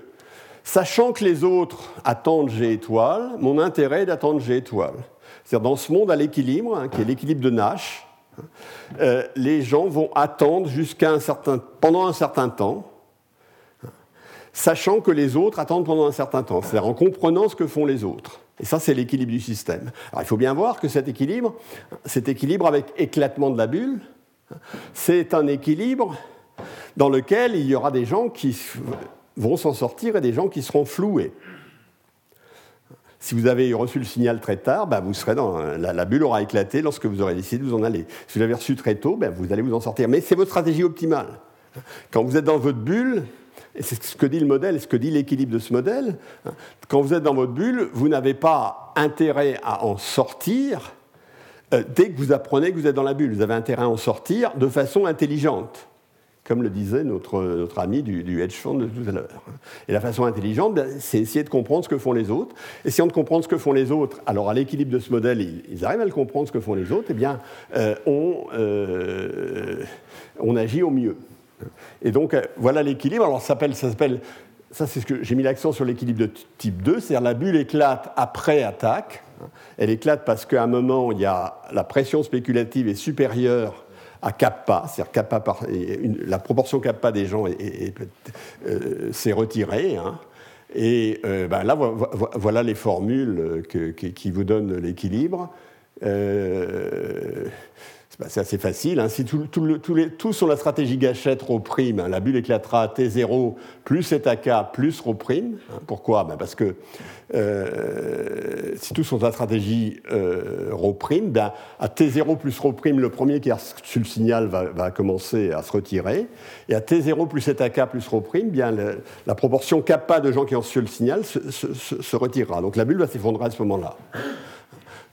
sachant que les autres attendent G étoile, mon intérêt est d'attendre G étoile. C'est-à-dire, dans ce monde à l'équilibre, hein, qui est l'équilibre de Nash, euh, les gens vont attendre pendant un certain temps, sachant que les autres attendent pendant un certain temps, c'est-à-dire en comprenant ce que font les autres. Et ça, c'est l'équilibre du système. Il faut bien voir que cet équilibre, cet équilibre avec éclatement de la bulle, c'est un équilibre dans lequel il y aura des gens qui vont s'en sortir et des gens qui seront floués. Si vous avez reçu le signal très tard, dans, la, bulle aura éclaté lorsque vous aurez décidé de vous en aller. Si vous l'avez reçu très tôt, ben vous allez vous en sortir. Mais c'est votre stratégie optimale. Quand vous êtes dans votre bulle, et c'est ce que dit le modèle, ce que dit l'équilibre de ce modèle. Quand vous êtes dans votre bulle, vous n'avez pas intérêt à en sortir euh, dès que vous apprenez que vous êtes dans la bulle. Vous avez intérêt à en sortir de façon intelligente, comme le disait notre, notre ami du, hedge fund de tout à l'heure. Et la façon intelligente, ben, c'est essayer de comprendre ce que font les autres. Essayant de comprendre ce que font les autres, alors à l'équilibre de ce modèle, ils, arrivent à le comprendre ce que font les autres, eh bien, euh, on, euh, on agit au mieux. Et donc, euh, voilà l'équilibre. Alors, ça s'appelle, ça c'est ce que j'ai mis l'accent sur l'équilibre de type 2, c'est-à-dire la bulle éclate après attaque. Elle éclate parce qu'à un moment, il y a, la pression spéculative est supérieure à kappa, c'est-à-dire kappa par, la proportion kappa des gens euh, s'est retirée. Hein. Et euh, ben là, voilà les formules qui vous donnent l'équilibre. Bah, c'est assez facile. Hein. Si tout, sont la stratégie gâchette rho prime, hein, la bulle éclatera à T0 plus θk plus rho prime. Hein. Pourquoi? Ben Parce que euh, si tous sont la stratégie euh, rho prime, ben, à T0 plus rho prime, le premier qui a reçu le signal va, commencer à se retirer. Et à T0 plus θk plus rho prime, bien, la proportion kappa de gens qui ont reçu le signal se retirera. Donc la bulle va s'effondrer à ce moment-là.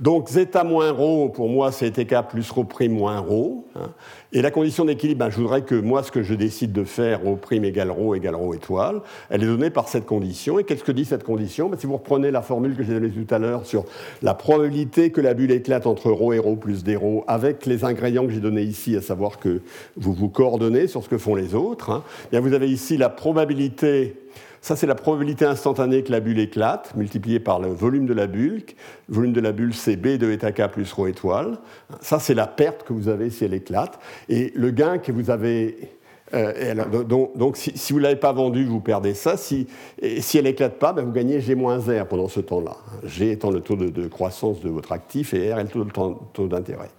Donc zeta moins rho, pour moi, c'est TK plus rho prime moins rho. Hein. Et la condition d'équilibre, ben, je voudrais que moi, ce que je décide de faire, rho prime égale rho égale rho étoile, elle est donnée par cette condition. Et qu'est-ce que dit cette condition? Ben, Si vous reprenez la formule que j'ai donnée tout à l'heure sur la probabilité que la bulle éclate entre rho et rho plus des rho, avec les ingrédients que j'ai donnés ici, à savoir que vous vous coordonnez sur ce que font les autres, hein, bien vous avez ici la probabilité ça, c'est la probabilité instantanée que la bulle éclate, multipliée par le volume de la bulle. Le volume de la bulle, c'est B de eta k plus rho étoile. Ça, c'est la perte que vous avez si elle éclate. Et le gain que vous avez euh, donc, si, vous ne l'avez pas vendu, vous perdez ça. Si, si elle n'éclate pas, ben, vous gagnez G-R pendant ce temps-là. G étant le taux de, croissance de votre actif et R est le taux, d'intérêt.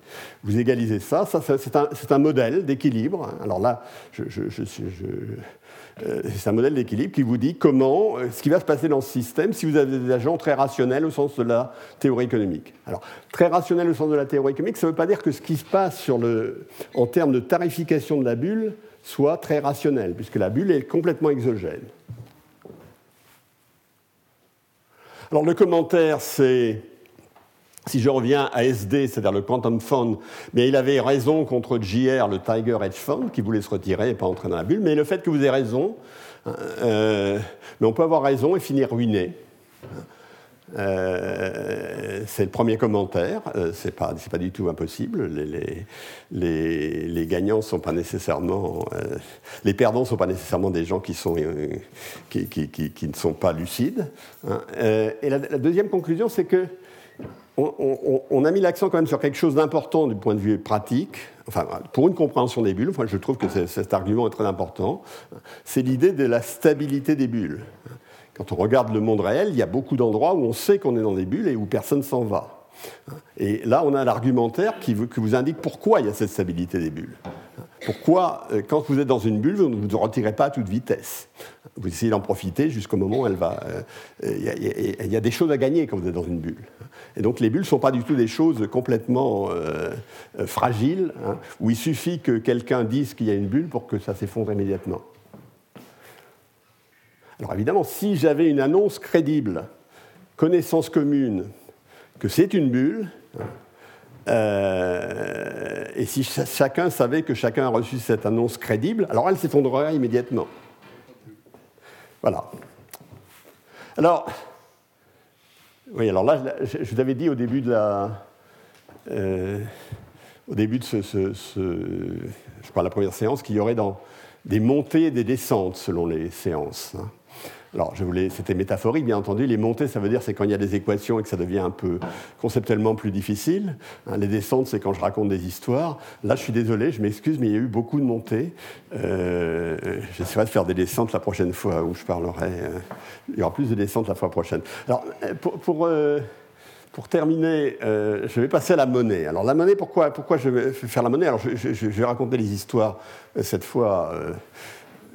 Vous égalisez ça. ça c'est un, modèle d'équilibre. Alors là, je, c'est un modèle d'équilibre qui vous dit comment, euh, ce qui va se passer dans ce système si vous avez des agents très rationnels au sens de la théorie économique. Alors, très rationnel au sens de la théorie économique, ça ne veut pas dire que ce qui se passe en termes de tarification de la bulle soit très rationnel, puisque la bulle est complètement exogène. Alors, le commentaire, c'est si je reviens à SD, c'est-à-dire le Quantum Fund, mais il avait raison contre JR, le Tiger Hedge Fund, qui voulait se retirer et pas entrer dans la bulle. Mais le fait que vous ayez raison, euh, mais on peut avoir raison et finir ruiné. Euh, c'est le premier commentaire. Euh, c'est pas, pas du tout impossible. Les, les, les, gagnants sont pas nécessairement, les perdants sont pas nécessairement des gens qui sont qui, ne sont pas lucides. Hein. et la, deuxième conclusion, c'est que on, a mis l'accent quand même sur quelque chose d'important du point de vue pratique, enfin, pour une compréhension des bulles, je trouve que cet argument est très important, c'est l'idée de la stabilité des bulles. Quand on regarde le monde réel, il y a beaucoup d'endroits où on sait qu'on est dans des bulles et où personne s'en va. Et là, on a l'argumentaire qui, vous indique pourquoi il y a cette stabilité des bulles. Pourquoi, euh, quand vous êtes dans une bulle, vous ne vous retirez pas à toute vitesse? Vous essayez d'en profiter jusqu'au moment où elle va. Il y, a des choses à gagner quand vous êtes dans une bulle. Et donc les bulles ne sont pas du tout des choses complètement fragiles, hein, où il suffit que quelqu'un dise qu'il y a une bulle pour que ça s'effondre immédiatement. Alors évidemment, si j'avais une annonce crédible, connaissance commune, que c'est une bulle, euh, et si chacun savait que chacun a reçu cette annonce crédible, alors elle s'effondrerait immédiatement. Voilà. Alors, oui, alors là, je vous avais dit au début de la, euh, au début de ce, la première séance, qu'il y aurait des montées et des descentes selon les séances. Hein. Alors, je voulais, c'était métaphorique, bien entendu. Les montées, ça veut dire c'est quand il y a des équations et que ça devient un peu conceptuellement plus difficile. Hein, les descentes, c'est quand je raconte des histoires. Là, je suis désolé, je m'excuse, mais il y a eu beaucoup de montées. Euh, j'essaierai de faire des descentes la prochaine fois où je parlerai. Euh, il y aura plus de descentes la fois prochaine. Alors, euh, pour, pour terminer, je vais passer à la monnaie. Alors la monnaie, pourquoi, pourquoi je vais faire la monnaie? Alors je, vais raconter les histoires cette fois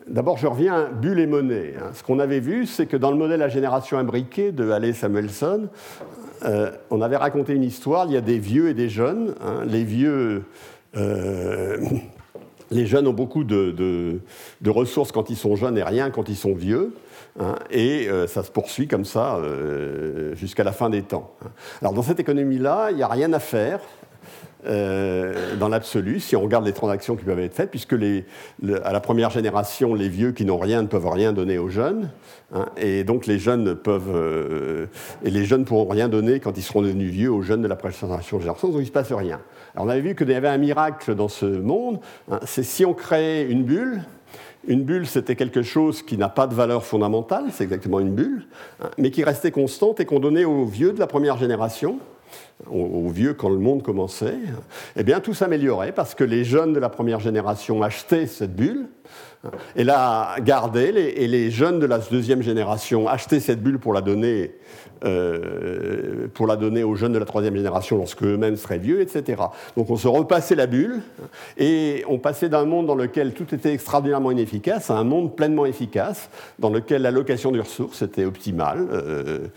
D'abord, je reviens à bulle et monnaie. Hein. Ce qu'on avait vu, c'est que dans le modèle à génération imbriquée de Halley Samuelson, euh, on avait raconté une histoire. Il y a des vieux et des jeunes. Hein. Les vieux, euh, les jeunes ont beaucoup de, ressources quand ils sont jeunes et rien quand ils sont vieux. Hein. et euh, ça se poursuit comme ça jusqu'à la fin des temps. Alors dans cette économie-là, il n'y a rien à faire. Euh, dans l'absolu, si on regarde les transactions qui peuvent être faites, puisque à la première génération, les vieux qui n'ont rien ne peuvent rien donner aux jeunes, hein, et donc les jeunes peuvent, euh, et les jeunes pourront rien donner quand ils seront devenus vieux aux jeunes de la précédente génération, donc il ne se passe rien. Alors on avait vu qu'il y avait un miracle dans ce monde, hein, c'est si on créait une bulle, une bulle, c'était quelque chose qui n'a pas de valeur fondamentale, c'est exactement une bulle, hein, mais qui restait constante et qu'on donnait aux vieux de la première génération, aux, vieux quand le monde commençait, eh bien tout s'améliorait parce que les jeunes de la première génération achetaient cette bulle et la gardaient, et les jeunes de la deuxième génération achetaient cette bulle pour la donner euh, pour la donner aux jeunes de la troisième génération lorsque eux-mêmes seraient vieux, etc. Donc on se repassait la bulle et on passait d'un monde dans lequel tout était extraordinairement inefficace à un monde pleinement efficace, dans lequel l'allocation des ressources était optimale, euh,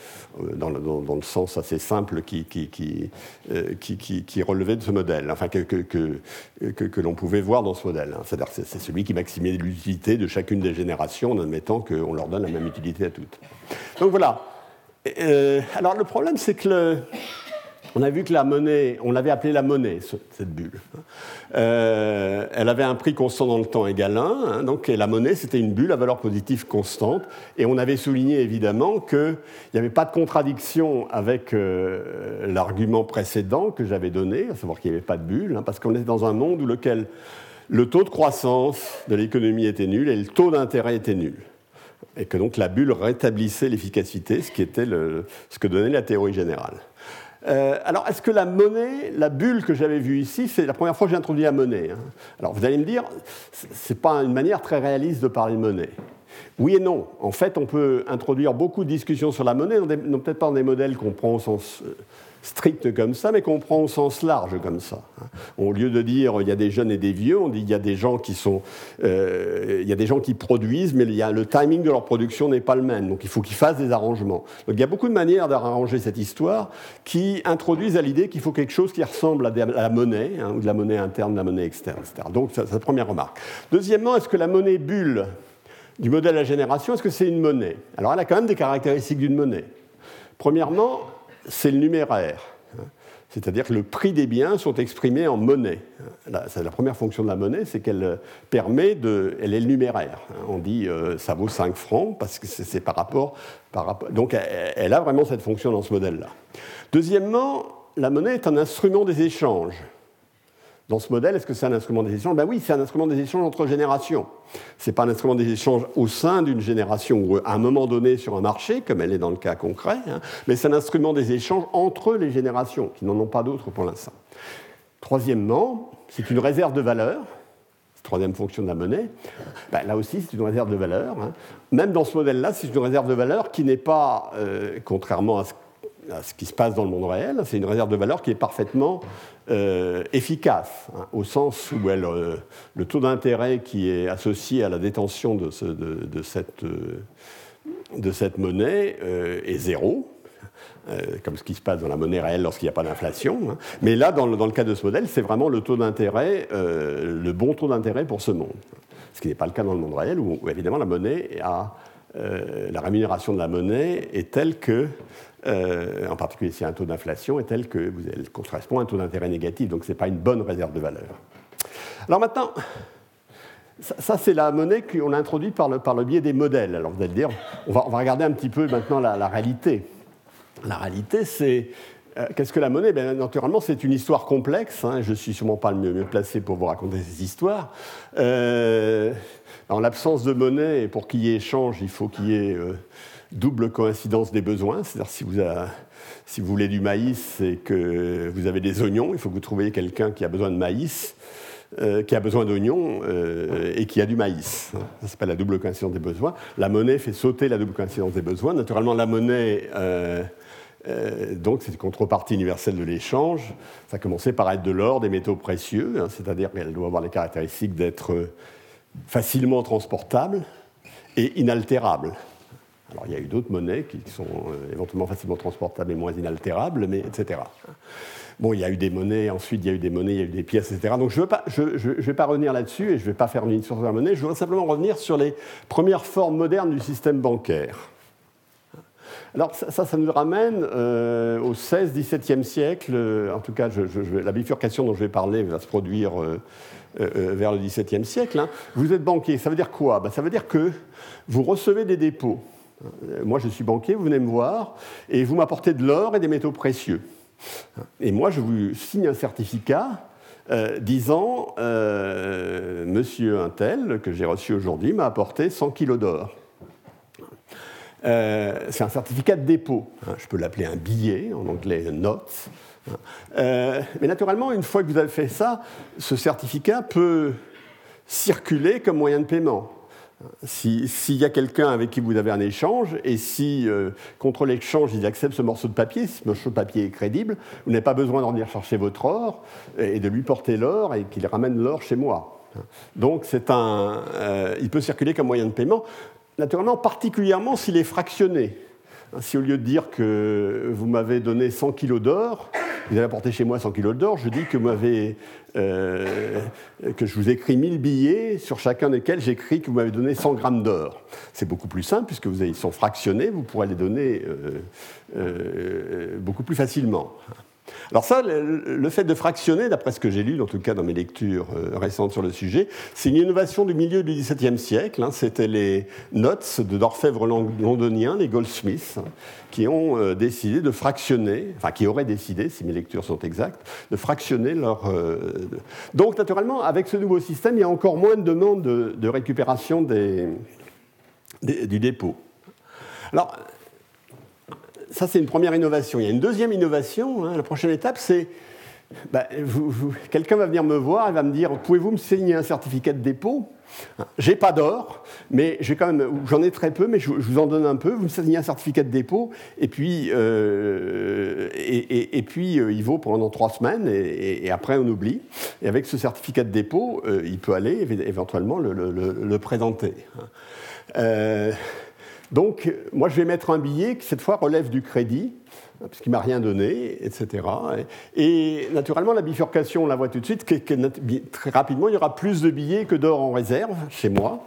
dans, le, dans, le, sens assez simple qui, euh, relevait de ce modèle, enfin que, que, que, l'on pouvait voir dans ce modèle. C'est-à-dire c'est celui qui maximisait l'utilité de chacune des générations en admettant qu'on leur donne la même utilité à toutes. Donc voilà. Euh, alors le problème, c'est que on a vu que la monnaie, on l'avait appelée la monnaie, cette bulle. Euh, elle avait un prix constant dans le temps égal 1, hein, donc la monnaie, c'était une bulle à valeur positive constante. Et on avait souligné évidemment qu'il n'y avait pas de contradiction avec euh, l'argument précédent que j'avais donné, à savoir qu'il n'y avait pas de bulle, hein, parce qu'on était dans un monde où lequel le taux de croissance de l'économie était nul et le taux d'intérêt était nul et que donc la bulle rétablissait l'efficacité, ce qui était ce que donnait la théorie générale. Euh, alors, est-ce que la monnaie, la bulle que j'avais vue ici, c'est la première fois que j'ai introduit la monnaie hein? Alors, vous allez me dire, ce n'est pas une manière très réaliste de parler de monnaie. Oui et non. En fait, on peut introduire beaucoup de discussions sur la monnaie, peut-être pas dans des modèles qu'on prend au sens euh, strict comme ça, mais qu'on prend au sens large comme ça. Au lieu de dire il y a des jeunes et des vieux, on dit il y a des gens qui sont, euh, il y a des gens qui produisent, mais le timing de leur production n'est pas le même. Donc il faut qu'ils fassent des arrangements. Donc il y a beaucoup de manières d'arranger cette histoire qui introduisent à l'idée qu'il faut quelque chose qui ressemble à, la monnaie, hein, ou de la monnaie interne, de la monnaie externe, etc. Donc c'est la première remarque. Deuxièmement, est-ce que la monnaie bulle du modèle à génération, est-ce que c'est une monnaie? Alors elle a quand même des caractéristiques d'une monnaie. Premièrement, c'est le numéraire. C'est-à-dire que le prix des biens sont exprimés en monnaie. La, la première fonction de la monnaie, c'est qu'elle permet de. Elle est le numéraire. On dit euh, ça vaut 5 francs parce que c'est par rapport. Donc elle a vraiment cette fonction dans ce modèle-là. Deuxièmement, la monnaie est un instrument des échanges. Dans ce modèle, est-ce que c'est un instrument des échanges? Ben oui, c'est un instrument des échanges entre générations. Ce n'est pas un instrument des échanges au sein d'une génération ou à un moment donné sur un marché, comme elle est dans le cas concret, hein, mais c'est un instrument des échanges entre les générations, qui n'en ont pas d'autres pour l'instant. Troisièmement, c'est une réserve de valeur. Troisième fonction de la monnaie. Ben là aussi, c'est une réserve de valeur. Hein. Même dans ce modèle-là, c'est une réserve de valeur qui n'est pas, euh, contrairement à ce à ce qui se passe dans le monde réel. C'est une réserve de valeur qui est parfaitement euh, efficace, hein, au sens où euh, le taux d'intérêt qui est associé à la détention de, de, cette, monnaie est zéro. comme ce qui se passe dans la monnaie réelle lorsqu'il n'y a pas d'inflation. Hein. Mais là, dans le, cas de ce modèle, c'est vraiment le taux d'intérêt, le bon taux d'intérêt pour ce monde. Ce qui n'est pas le cas dans le monde réel, où évidemment la monnaie a euh, la rémunération de la monnaie est telle que, euh, en particulier si y a un taux d'inflation, est telle que elle correspond à un taux d'intérêt négatif, donc ce n'est pas une bonne réserve de valeur. Alors maintenant, ça, c'est la monnaie qu'on a introduite par le, par le, biais des modèles. Alors vous allez dire, on va, on va regarder un petit peu maintenant la, réalité. La réalité, c'est Qu'est-ce que la monnaie? Ben, Naturellement, c'est une histoire complexe. Hein. je ne suis sûrement pas le mieux, placé pour vous raconter ces histoires. Euh, en l'absence de monnaie, pour qu'il y ait échange, il faut qu'il y ait euh, double coïncidence des besoins. C'est-à-dire, si vous, voulez du maïs et que vous avez des oignons, il faut que vous trouviez quelqu'un qui a besoin de maïs. Euh, qui a besoin d'oignons euh, et qui a du maïs. Ça s'appelle la double coïncidence des besoins. La monnaie fait sauter la double coïncidence des besoins. Naturellement, la monnaie, donc c'est une contrepartie universelle de l'échange. Ça a commencé par être de l'or, des métaux précieux, hein, c'est-à-dire qu'elle doit avoir les caractéristiques d'être facilement transportable et inaltérable. Alors il y a eu d'autres monnaies qui sont euh, éventuellement facilement transportables et moins inaltérables, mais etc. Bon, il y a eu des monnaies, ensuite il y a eu des monnaies, il y a eu des pièces, etc. Donc je ne vais, pas revenir là-dessus et je ne vais pas faire une histoire de la monnaie, je voudrais simplement revenir sur les premières formes modernes du système bancaire. Alors ça, ça nous ramène euh, au 16-17e siècle, en tout cas la bifurcation dont je vais parler va se produire euh, euh, euh, vers le XVIIe siècle, hein. vous êtes banquier. Ça veut dire quoi? Ben, Ça veut dire que vous recevez des dépôts. Euh, moi, je suis banquier, vous venez me voir, et vous m'apportez de l'or et des métaux précieux. Et moi, je vous signe un certificat disant Monsieur Intel, que j'ai reçu aujourd'hui, m'a apporté 100 kilos d'or. C'est un certificat de dépôt. Hein. Je peux l'appeler un billet, en anglais note. Euh, mais naturellement, une fois que vous avez fait ça, ce certificat peut circuler comme moyen de paiement. S'il y a quelqu'un avec qui vous avez un échange, et si euh, contre l'échange ils acceptent ce morceau de papier, ce morceau de papier est crédible, vous n'avez pas besoin de revenir chercher votre or et de lui porter l'or et qu'il ramène l'or chez moi. Donc un, euh, il peut circuler comme moyen de paiement, naturellement particulièrement s'il est fractionné. Si au lieu de dire que vous m'avez donné 100 kilos d'or, vous avez apporté chez moi 100 kilos d'or, je dis que, euh, que je vous ai écrit 1000 billets, sur chacun desquels j'écris que vous m'avez donné 100 grammes d'or. C'est beaucoup plus simple, puisque vous, ils sont fractionnés, vous pourrez les donner euh, euh, beaucoup plus facilement. Alors ça, le, fait de fractionner, d'après ce que j'ai lu, en tout cas dans mes lectures euh, récentes sur le sujet, c'est une innovation du milieu du XVIIe siècle. Hein. C'était les notes de d'orfèvres londoniens, les Goldsmiths, qui ont euh, décidé de fractionner, enfin qui auraient décidé, si mes lectures sont exactes, de fractionner leur... Euh, donc naturellement, avec ce nouveau système, il y a encore moins de demandes de, récupération des, du dépôt. Alors, ça, c'est une première innovation. Il y a une deuxième innovation. Hein. la prochaine étape, c'est bah, quelqu'un va venir me voir et va me dire Pouvez-vous me signer un certificat de dépôt? J'ai pas d'or, mais j'ai quand même, j'en ai très peu, mais je, vous en donne un peu. Vous me signez un certificat de dépôt, et puis, euh, et, puis euh, il vaut pendant trois semaines, et, après on oublie. Et avec ce certificat de dépôt, euh, il peut aller éventuellement le, le présenter. Donc, moi, je vais mettre un billet qui, cette fois, relève du crédit, parce qu'il ne m'a rien donné, etc. Et naturellement, la bifurcation, on la voit tout de suite, très rapidement, il y aura plus de billets que d'or en réserve chez moi.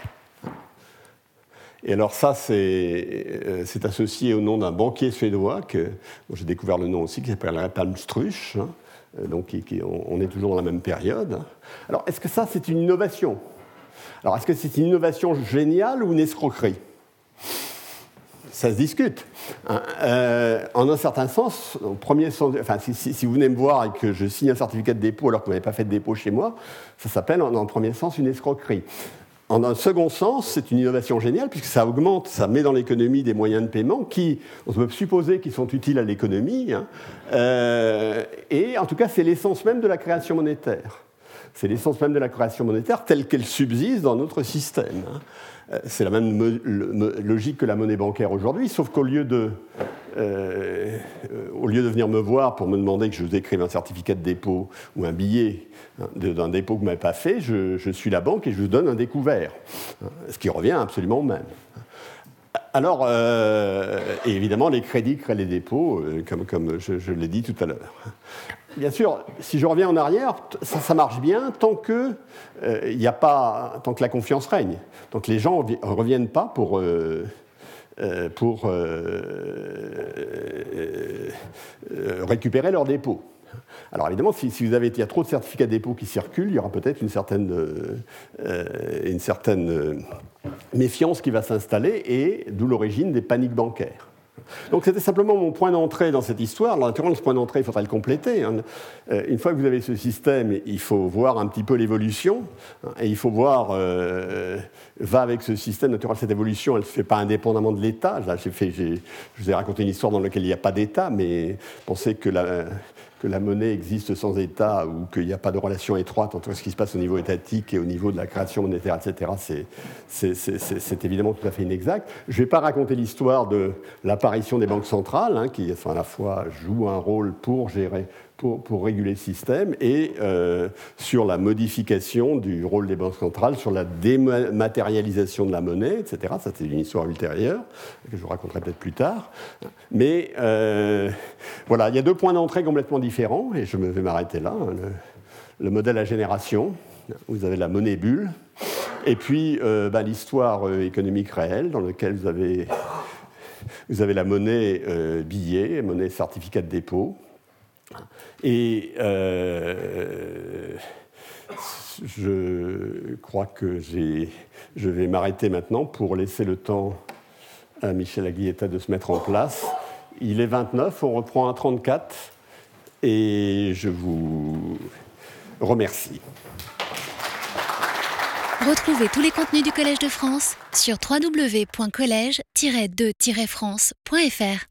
Et alors ça, c'est euh, associé au nom d'un banquier suédois, que, j'ai découvert le nom aussi, qui s'appelle Palmstruch. Hein. Euh, donc on est toujours dans la même période. Alors, est-ce que ça, c'est une innovation? Alors, est-ce que c'est une innovation géniale ou une escroquerie? Ça se discute. Hein, euh, en un certain sens, premier sens enfin, si, vous venez me voir et que je signe un certificat de dépôt alors que vous n'avez pas fait de dépôt chez moi, ça s'appelle en, premier sens une escroquerie. En un second sens, c'est une innovation géniale puisque ça augmente, ça met dans l'économie des moyens de paiement qui, on peut supposer qu'ils sont utiles à l'économie. Hein, euh, et en tout cas, c'est l'essence même de la création monétaire. C'est l'essence même de la création monétaire telle qu'elle subsiste dans notre système. Hein. Euh, c'est la même logique que la monnaie bancaire aujourd'hui, sauf qu'au lieu de au lieu de venir me voir pour me demander que je vous écrive un certificat de dépôt ou un billet hein, d'un dépôt que vous n'avez pas fait, je, je, suis la banque et je vous donne un découvert, hein, ce qui revient absolument au même. Alors, évidemment, les crédits créent les dépôts, comme, comme je l'ai dit tout à l'heure. Bien sûr, si je reviens en arrière, ça, marche bien tant que euh, il a pas, tant que la confiance règne, que les gens ne reviennent pas pour euh, euh, pour récupérer leurs dépôts. Alors évidemment, si, vous avez, il y a trop de certificats de dépôt qui circulent, il y aura peut-être une certaine, une certaine méfiance qui va s'installer et d'où l'origine des paniques bancaires. Donc c'était simplement mon point d'entrée dans cette histoire. Alors, naturellement, ce point d'entrée, il faudra le compléter. Hein. Euh, une fois que vous avez ce système, il faut voir un petit peu l'évolution. Hein, et il faut voir, euh, va avec ce système, naturellement, cette évolution, elle ne se fait pas indépendamment de l'État. je vous ai raconté une histoire dans laquelle il n'y a pas d'État, mais pensez que la, que la monnaie existe sans État ou qu'il n'y a pas de relation étroite entre ce qui se passe au niveau étatique et au niveau de la création monétaire, etc., c'est évidemment tout à fait inexact. Je ne vais pas raconter l'histoire de l'apparition des banques centrales, hein, qui à la fois jouent un rôle pour gérer pour, réguler le système et euh, sur la modification du rôle des banques centrales, sur la dématérialisation de la monnaie, etc. Ça, c'est une histoire ultérieure que je vous raconterai peut-être plus tard. Mais euh, voilà, il y a deux points d'entrée complètement différents et je me vais m'arrêter là. Hein. Le, modèle à génération, vous avez la monnaie bulle, et puis euh, ben, l'histoire économique réelle dans laquelle vous avez, vous avez la monnaie billet, monnaie certificat de dépôt, et euh, je crois que je vais m'arrêter maintenant pour laisser le temps à Michel Aguilletta de se mettre en place. Il est 29, on reprend un 34 et je vous remercie. Retrouvez tous les contenus du Collège de France sur www.colège-2-france.fr.